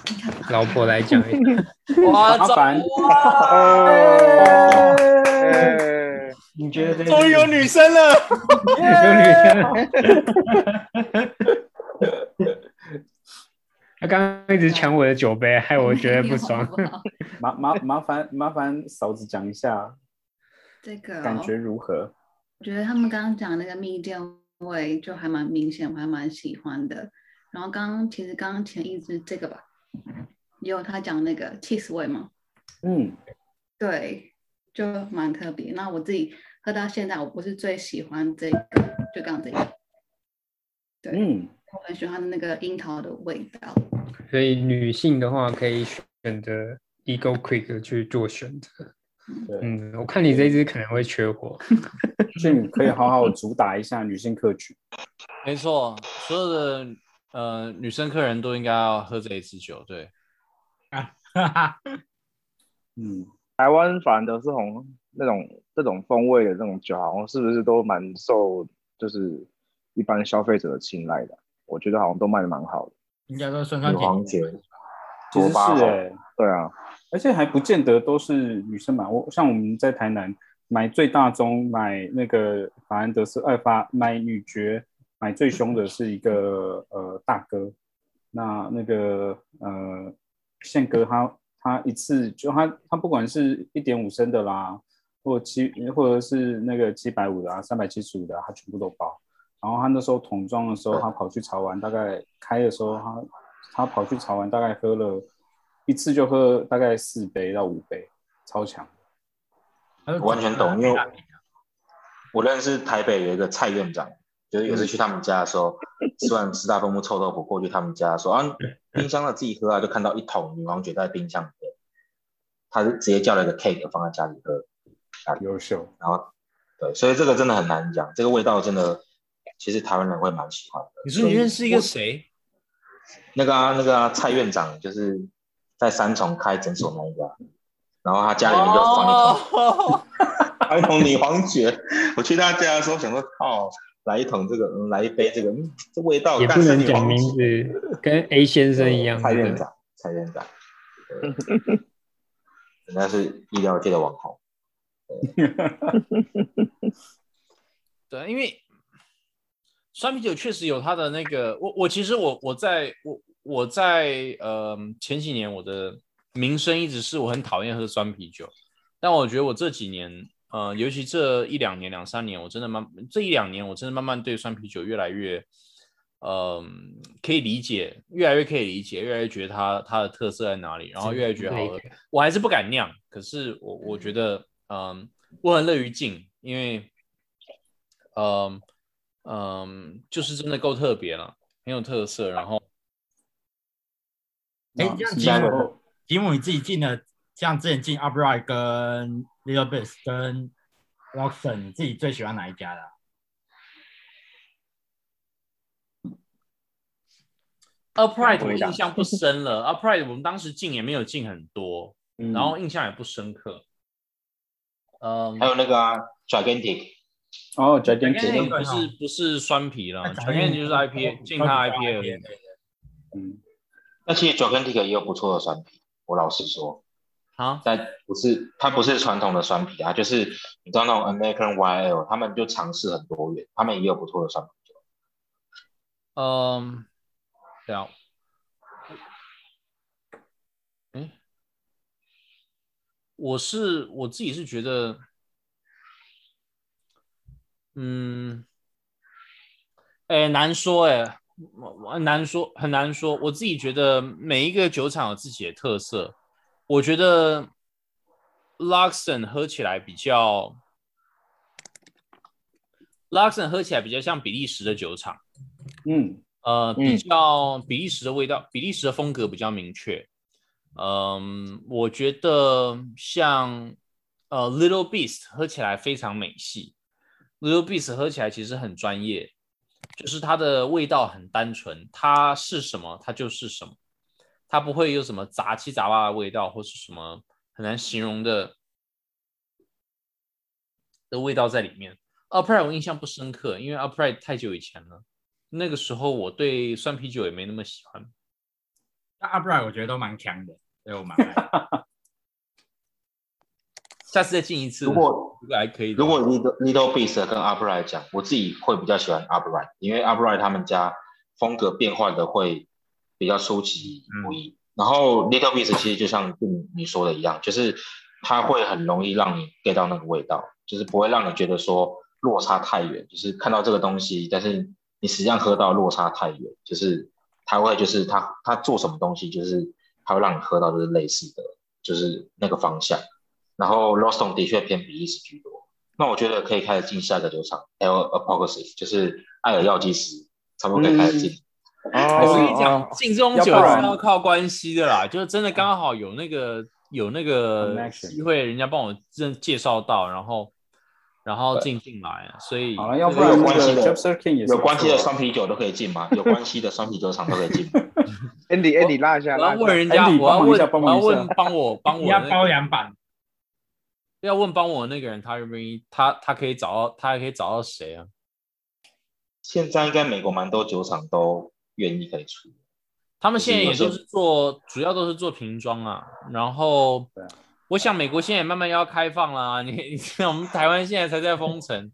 老婆来讲一下。哇，麻烦哎，你觉得 终于有女生了，有女生？他刚刚一直抢我的酒杯，害我觉得 不爽。麻麻麻烦麻烦嫂子讲一下这个、哦、感觉如何？我觉得他们刚刚讲那个蜜饯味就还蛮明显，我还蛮喜欢的。然后刚刚其实刚刚前一支这个吧，也有他讲那个 cheese 味嘛，嗯，对，就蛮特别。那我自己喝到现在，我不是最喜欢这个，就刚刚这个，对，嗯，我很喜欢那个樱桃的味道。所以女性的话可以选择 Eagle Quick 去做选择。对，嗯，我看你这支可能会缺货。所以你可以好好主打一下女性客群。没错，所有的呃女生客人都应该要喝这一支酒，对，哈哈，嗯，台湾反而是红那种这种风味的这种酒，好像是不是都蛮受就是一般消费者的青睐的？我觉得好像都卖的蛮好的。应该说酸酸女甜皇节，其实是多巴哎、对啊，而且还不见得都是女生买。我像我们在台南买最大宗，买那个法兰德斯二发，买女爵，买最凶的是一个呃大哥。那那个呃宪哥他他一次就他他不管是一点五升的啦，或七或者是那个七百五的啊，三百七十五的啊、他全部都包。然后他那时候桶装的时候，他跑去潮玩，大概开的时候他他跑去潮玩，大概喝了一次就喝大概四杯到五杯，超强。我完全懂，因为我认识台北有一个蔡院长，就是有一次去他们家的时候，吃完四大丰富臭豆腐过去他们家说啊，冰箱的自己喝啊，就看到一桶女王爵在冰箱里面，他是直接叫了一个 cake 放在家里喝，优秀，然后对，所以这个真的很难讲，这个味道真的其实台湾人会蛮喜欢的。你说你认识一个谁？那个啊，那个啊，蔡院长就是在三重开诊所那一个啊、然后他家里面就放一桶。哦，放一桶女皇爵，我去他家的时候想说，哦，来一桶这个，嗯，来一杯这个，嗯，这味道也不能讲名字，跟 A 先生一样。蔡院长，蔡院长，对人家是医疗界的网红。对，因为酸啤酒确实有它的那个，我我其实我我在我我在呃前几年我的名声一直是我很讨厌喝酸啤酒，但我觉得我这几年呃尤其这一两年两三年，我真的慢这一两年我真的慢慢对酸啤酒越来越嗯，可以理解，越来越可以理解，越来越觉得它它的特色在哪里，然后越来越觉得好喝。我还是不敢酿，可是我我觉得，嗯，我很乐于进，因为，嗯嗯，就是真的够特别了，很有特色。然后，哎，这样吉姆，吉姆你自己进的，像之前进 Upright 跟 Little Beast 跟 Roxon，你自己最喜欢哪一家的？Upright 我印象不深了，Upright 我们当时进也没有进很多，然后印象也不深刻。嗯，还有那个 Gigantic，哦，Gigantic 不是不是酸皮了，Gigantic 就是 IPA，进它 IPA。嗯，那其实 Gigantic 也有不错的酸皮，我老实说。啊？但不是，它不是传统的酸皮啊，就是你知道那种 American YL，他们就尝试很多元，他们也有不错的酸啤酒。嗯。对啊，哎，我是我自己是觉得，嗯，哎，难说哎，我难说，很难说。我自己觉得每一个酒厂有自己的特色。我觉得 Luxon 喝起来比较，Luxon 喝起来比较像比利时的酒厂，嗯。呃，比较比利时的味道，比利时的风格比较明确。嗯，我觉得像呃 Little Beast 喝起来非常美系，Little Beast 喝起来其实很专业，就是它的味道很单纯，它是什么它就是什么，它不会有什么杂七杂八的味道或是什么很难形容的的味道在里面。Upright 我印象不深刻，因为 Upright 太久以前了。那个时候我对酸啤酒也没那么喜欢，那 Upright 我觉得都蛮强的，所以我蛮。下次再进一次，如果还可以，如果 Little Little Beast 跟 Upright 讲，我自己会比较喜欢 Upright，因为 Upright 他们家风格变换的会比较出其不意。然后 Little Beast 其实就像你说的一样，就是它会很容易让你 get 到那个味道，就是不会让你觉得说落差太远，就是看到这个东西，但是。你实际上喝到落差太远，就是他会，就是他他做什么东西，就是他会让你喝到就是类似的，就是那个方向。然后 Roston 的确偏比利时居多，那我觉得可以开始进下一个酒厂，L Apocalypse，就是艾尔药剂师，差不多可以开始进。我跟你讲，进这种酒是要靠关系的啦，就是真的刚好有那个有那个机会，人家帮我认介绍到，然后。然后进进来，所以好了，要不然有关系的有关系的双啤酒都可以进吗？有关系的双啤酒厂都可以进。Andy，Andy 拉一下，我要问人家，我要问，我要问，帮我帮我要包两版。要问帮我那个人，他愿不愿意？他他可以找到，他还可以找到谁啊？现在应该美国蛮多酒厂都愿意可以出。他们现在也都是做，主要都是做瓶装啊，然后。我想美国现在也慢慢要开放了，你你看我们台湾现在才在封城，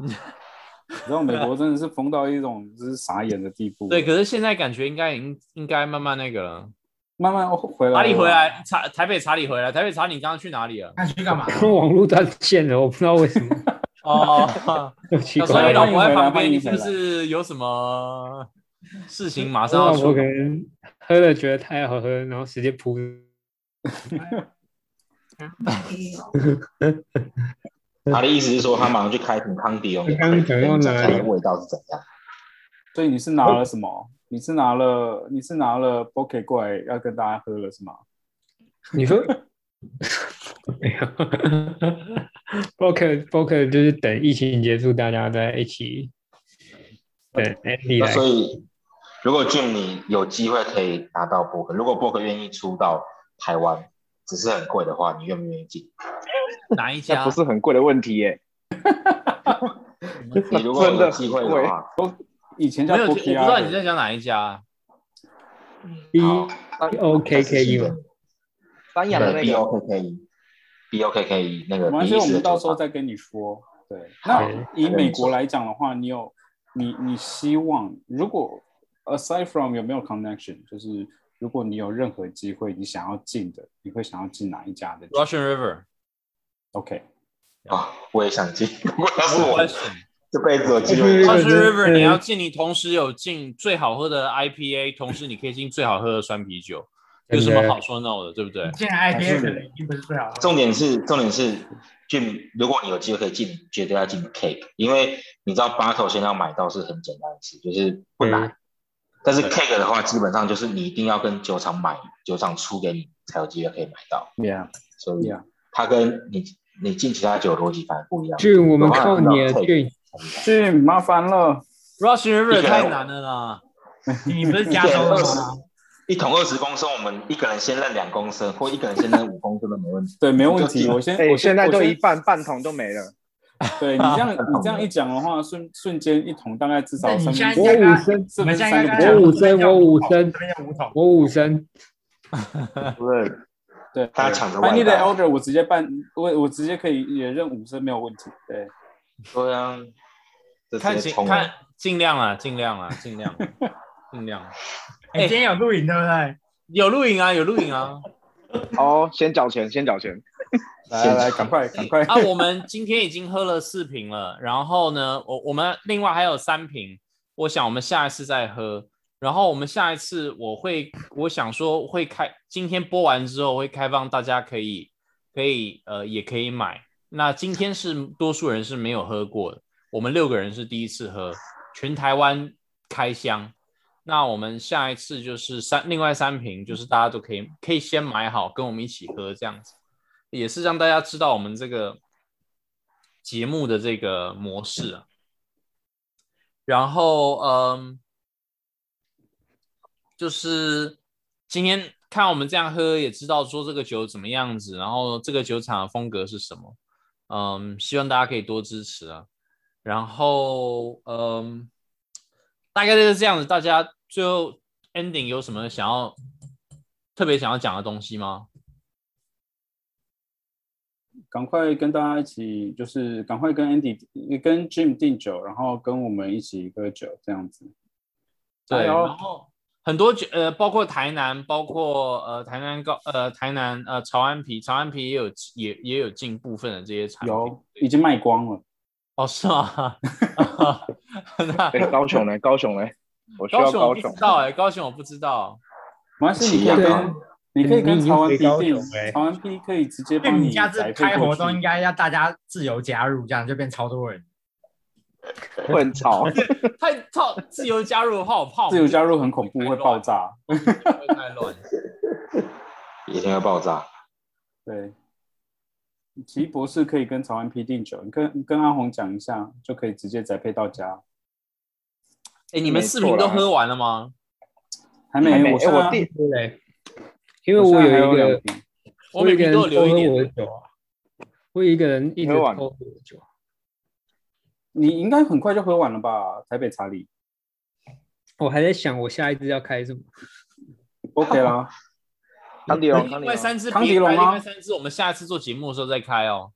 你知道美国真的是封到一种就是傻眼的地步。对，可是现在感觉应该已经应该慢慢那个了，慢慢回来。查理回来，查台北查理回来，台北查理刚刚去哪里了？他去干嘛？网络断线了，我不知道为什么。哦，所以老婆在旁边，你是不是有什么事情马上要出？我可能喝了觉得太好喝，然后直接扑。他的意思是说，他马上去开瓶康迪哦。刚刚讲到哪里？味道是怎样？所以你是拿了什么？你是拿了你是拿了 b o k e 过来要跟大家喝了是吗？你说 没有 b o k e b o k e 就是等疫情结束，大家在一起。对，那所以如果俊你有机会可以拿到 b o k e 如果 b o k e 愿意出到台湾。只是很贵的话，你愿不愿意进？哪一家？不是很贵的问题耶。你如果有机会的话，都以前叫我不知道你在讲哪一家。B O K K E 吗？三洋的那个 B O K K E，B O K K E 那个。没关系，我们到时候再跟你说。对，那以美国来讲的话，你有你你希望如果 aside from 有没有 connection，就是。如果你有任何机会，你想要进的，你会想要进哪一家的？Russian River。OK。啊，我也想进。不过是我这辈子有机会。Rush 真的 River 你要进，你同时有进最好喝的 IPA，同时你可以进最好喝的酸啤酒，有什么好说 no 的，对不对？现在 IPA 可能已经不是最好的。重点是重点是进，如果你有机会可以进，绝对要进 cake，因为你知道 bottle 现在要买到是很简单的事，就是不难。但是 cake 的话，基本上就是你一定要跟酒厂买，酒厂出给你才有机会可以买到。Yeah，所以它跟你你进其他酒逻辑反而不一样。就，我们靠你了，拿到 cake 俊。去麻烦了。Rush River 太难了啦。你不是加州的吗？一桶二十公升，我们一个人先认两公升，或一个人先认五公升都没问题。对，没问题。我先，哎，我现在都一半半桶都没了。对你这样，你这样一讲的话，瞬瞬间一桶大概至少三分之现在我五升，我们现在三我五升我五升这边有五桶，我五升，对，对，大家抢着办你的外带 order，我直接办，我我直接可以也认五升没有问题。对，对啊，看尽看。尽量啊，尽量啊，尽量，尽量。哎，今天有录影对不对？有录影啊，有录影啊。好，先缴钱，先缴钱。来来来，赶快赶快。啊，我们今天已经喝了四瓶了，然后呢，我我们另外还有三瓶，我想我们下一次再喝。然后我们下一次我会，我想说会开，今天播完之后会开放大家可以可以呃也可以买。那今天是多数人是没有喝过的，我们六个人是第一次喝，全台湾开箱。那我们下一次就是三另外三瓶，就是大家都可以可以先买好，跟我们一起喝这样子。也是让大家知道我们这个节目的这个模式啊。然后，嗯，就是今天看我们这样喝，也知道说这个酒怎么样子，然后这个酒厂的风格是什么。嗯，希望大家可以多支持啊。然后，嗯，大概就是这样子。大家最后 ending 有什么想要特别想要讲的东西吗？赶快跟大家一起，就是赶快跟 Andy、跟 Jim 订酒，然后跟我们一起喝酒，这样子。对，加油然后很多酒呃，包括台南，包括呃台南高呃台南呃潮安皮，潮安皮也有也也有进部分的这些产品。有已经卖光了。哦，是吗？那哎，高雄呢？高雄呢？我需高要高雄雄我不知。道哎、高雄我不知道。没关系，你可以跟你可以跟你已经曹文回 P 订高雄，欸曹文 P 可以直接帮你下次开活动应该要大家自由加入，这样就变超多人。会很吵。太吵自由加入的话，我怕自由加入很恐怖，会爆炸。会太乱。一定会爆炸。对，奇异博士可以跟曹安 P 订酒，你跟跟阿红讲一下，就可以直接宅配到家。哎、你们四瓶都喝完了吗？还没，我我订对嘞，因为我有一个，我每个人偷喝我的点。酒啊，我有一个人一直喝完偷喝我的酒啊，你应该很快就喝完了吧？台北茶里我还在想我下一支要开什么。OK 啦。康迪龙，康另外迪龙。三支别开，康迪龙吗另外三支我们下次做节目的时候再开哦。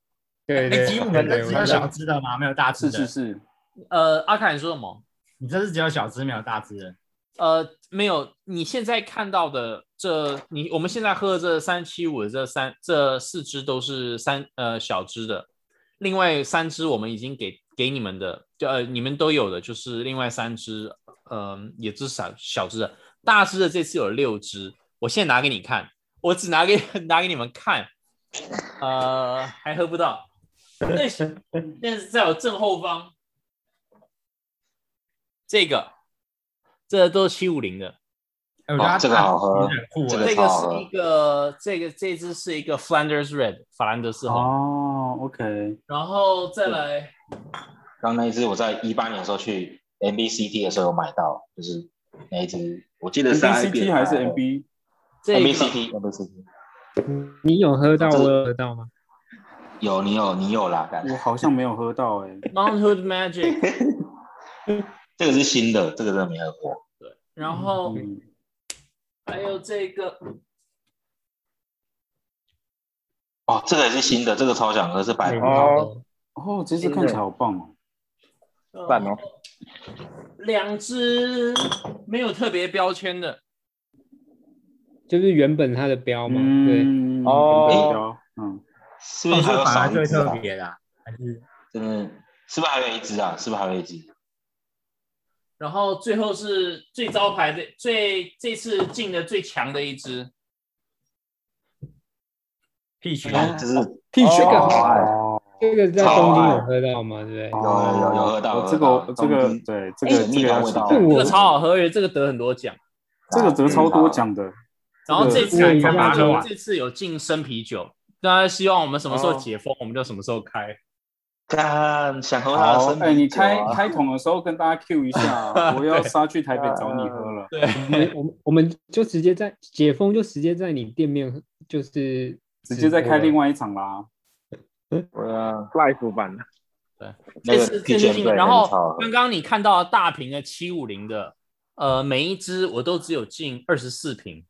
哎，对对，吉姆对对，的只有我小支的吗？没有大支的。是是是，呃，阿凯你说什么？你这是只有小支没有大支的。呃，没有，你现在看到的这你我们现在喝的这三七五的这三这四支都是三呃小支的，另外三支我们已经给给你们的，就呃你们都有的，就是另外三支，嗯、也是小小支的，大支的这次有六支，我现在拿给你看，我只拿给 拿给你们看，呃，还喝不到，那是那是在我正后方，这个。这都是七五零的，哦这个好喝这个是一个，这个这支是一个 Flanders Red 法兰德斯红，哦，OK，然后再来刚那一支我在一八年的时候去 MBCT 的时候有买到，就是那一支，我记得是 MBCT 还是 MB？这个 MBCT MBCT 你有喝到，我有喝到吗？有你有你有啦，感我好像没有喝到哎、Mount Hood Magic，这个是新的，这个真的没喝过。对然后嗯，还有这个。哦，这个也是新的，这个超想喝，是白葡萄。哦，哦，这只看起来好棒哦。赞哦，两只没有特别标签的，就是原本它的标嘛，对，嗯，哦嗯，是不是还有反而最特少一支啊？别的啊，还是？真的？是不是还有一只啊？是不是还有一支？然后最后是最招牌的、最这次进的最强的一支。屁曲看这是 Peach 这个哦好这个在东京有喝到吗？对不对？有有有有喝到哦这个这个对这哎个这个味道这个超好喝，而且这个得很多奖。这个得超多奖的。然后这次这次有进生啤酒，大家希望我们什么时候解封，我们就什么时候开。看想喝他的好，生哎，你啤酒啊开开桶的时候跟大家 Q 一下，我要杀去台北找你喝了。对，我们我们我们就直接在解封，就直接在你店面，就是直接再开另外。一场啦。对啊，live 版的，那个这次这然后刚刚你看到大瓶的七五零的，呃，每一支我都只有进二十四瓶，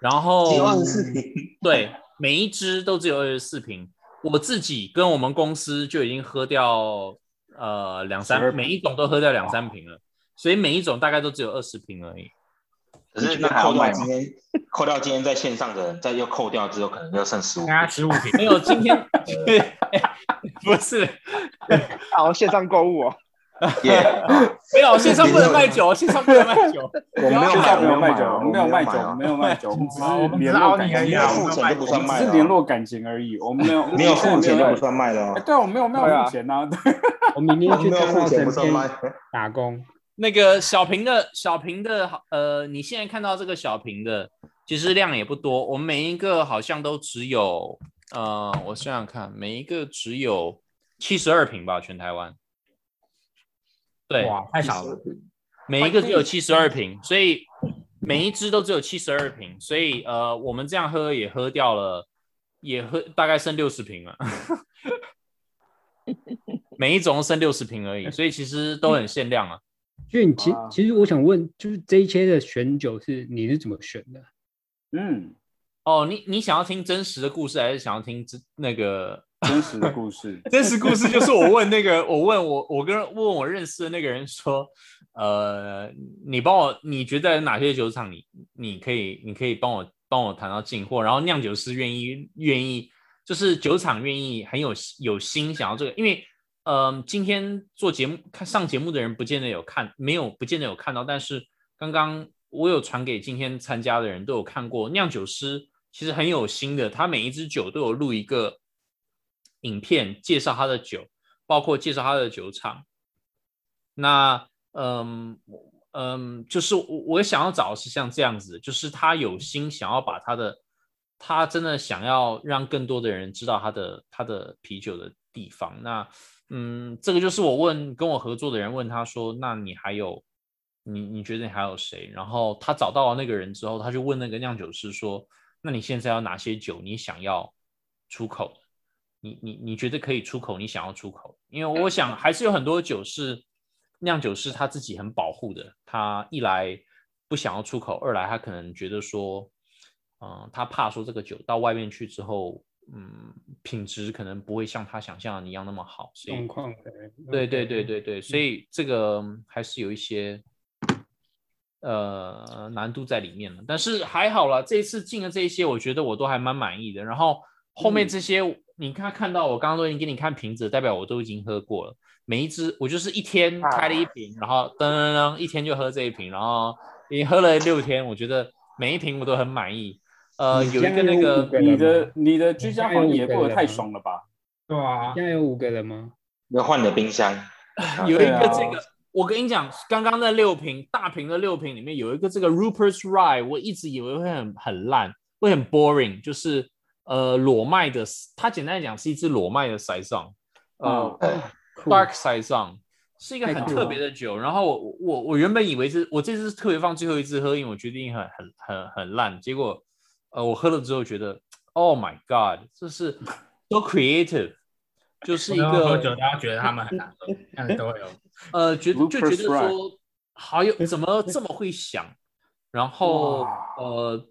然后只有24瓶对，每一支都只有二十四瓶。我自己跟我们公司就已经喝掉呃两三，瓶每一种都喝掉两三瓶了，所以每一种大概都只有二十瓶而已。可是那扣掉今天 扣掉今天在线上的人，再又扣掉之后，可能就剩十五。十五瓶，没有，今天 不是好，线上购物哦，耶，没有线上不能卖酒，线上不能卖酒。我没有没有卖酒，我们没有卖酒，没有卖酒，我们只好我们是联络感情而已啊没有付钱就不算卖，只是联络感情而已，我们没有没有付钱就不。算卖了对啊，我没有没有付钱呐。我明天去没有付大稻城钱不算卖。打工。那个小瓶的小瓶的，呃，你现在看到这个小瓶的，其实量也不多，我们每一个好像都只有，呃，我想想看，每一个只有七十二瓶吧，全台湾。对，哇，太少了。每一个只有七十二瓶，所以每一支都只有七十二瓶，所以呃，我们这样喝也喝掉了，也喝大概剩六十瓶了。每一种剩六十瓶而已，所以其实都很限量啊。所以你其其实我想问，就是这一切的选酒是你是怎么选的？嗯，哦，你你想要听真实的故事，还是想要听真那个真实的故事。真实故事？就是我问那个，我问我我跟问我认识的那个人说，呃，你帮我，你觉得哪些酒厂你你可以你可以帮我帮我谈到进货，然后酿酒师愿意愿意，就是酒厂愿意很有有心想要这个，因为嗯、今天做节目看上节目的人不见得有看，没有不见得有看到，但是刚刚我有传给今天参加的人都有看过，酿酒师其实很有心的，他每一支酒都有录一个影片介绍他的酒，包括介绍他的酒厂。那嗯嗯，就是我我想要找的是像这样子，就是他有心想要把他的，他真的想要让更多的人知道他的他的啤酒的地方。那嗯，这个就是我问跟我合作的人问他说，那你还有你你觉得你还有谁？然后他找到了那个人之后，他就问那个酿酒师说，那你现在有哪些酒你想要出口？你你你觉得可以出口，你想要出口？因为我想还是有很多酒是酿酒师他自己很保护的，他一来不想要出口，二来他可能觉得说，嗯、他怕说这个酒到外面去之后，嗯，品质可能不会像他想象的一样那么好，所以状况。对对对对对，所以这个嗯还是有一些呃难度在里面的，但是还好了，这一次进的这一些，我觉得我都还蛮满意的。然后后面这些，你看看到我刚刚都已经给你看瓶子，代表我都已经喝过了。每一支我就是一天开了一瓶，然后噔噔噔，一天就喝这一瓶，然后已经喝了六天，我觉得每一瓶我都很满意。呃，有一个那个个你的你的居家防疫也过得太爽了吧？对啊，现在有五个人吗？要换你的冰箱，有一个这个，我跟你讲，刚刚那六瓶大瓶的六瓶里面有一个这个 Rupert's Rye，我一直以为会很很烂，会很 boring，就是呃裸麦的，它简单来讲是一支裸麦的 s i z o n 呃、哎酷 Dark s i z o n 是一个很特别的酒。然后我我我原本以为是我这次特别放最后一支喝，因为我决定很很很很烂，结果呃我喝了之后觉得，Oh my God，这是 so creative，就是一个喝酒大家觉得他们很难喝，这样都会有。呃，觉得就觉得说，好有怎么这么会想，然后哇呃，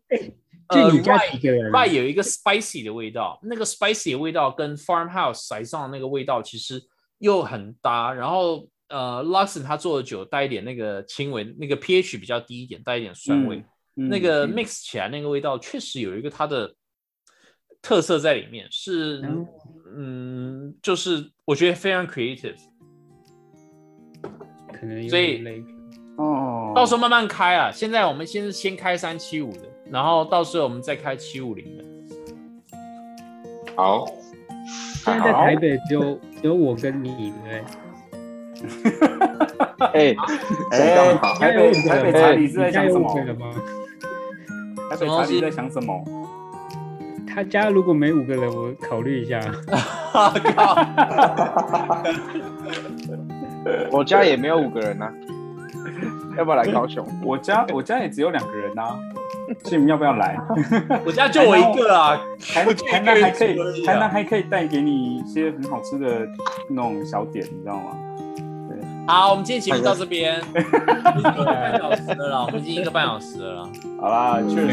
就你家 rye- 几个人啊 rye 有一个 spicy 的味道，那个 spicy 的味道跟 farmhouse 塞上的那个味道其实又很搭，然后呃 l u x o n 他做的酒带一点那个轻微，那个 pH 比较低一点，带一点酸味，嗯那个嗯 mix 起来那个味道确实有一个它的特色在里面，是嗯嗯，就是我觉得非常 creative。可能有所以。哦，到时候慢慢开啊。现在我们先是先开三七五的，然后到时候我们再开七五零的。好，现在在台北只有只有我跟你，对 哎，哎，好台北台北查理是在想什么？台北查理在想什么？他家如果没五个人，我考虑一下。我家也没有五个人呐，要不要来高雄？我家我家也只有两个人呐，所以你们要不要来？我家就我一个啊，台 台南还可以台南还可以带给你一些很好吃的那种小点，你知道吗？好，我们今天节目到这边，一个半小时了，我们已经一个半小时了。好啦，确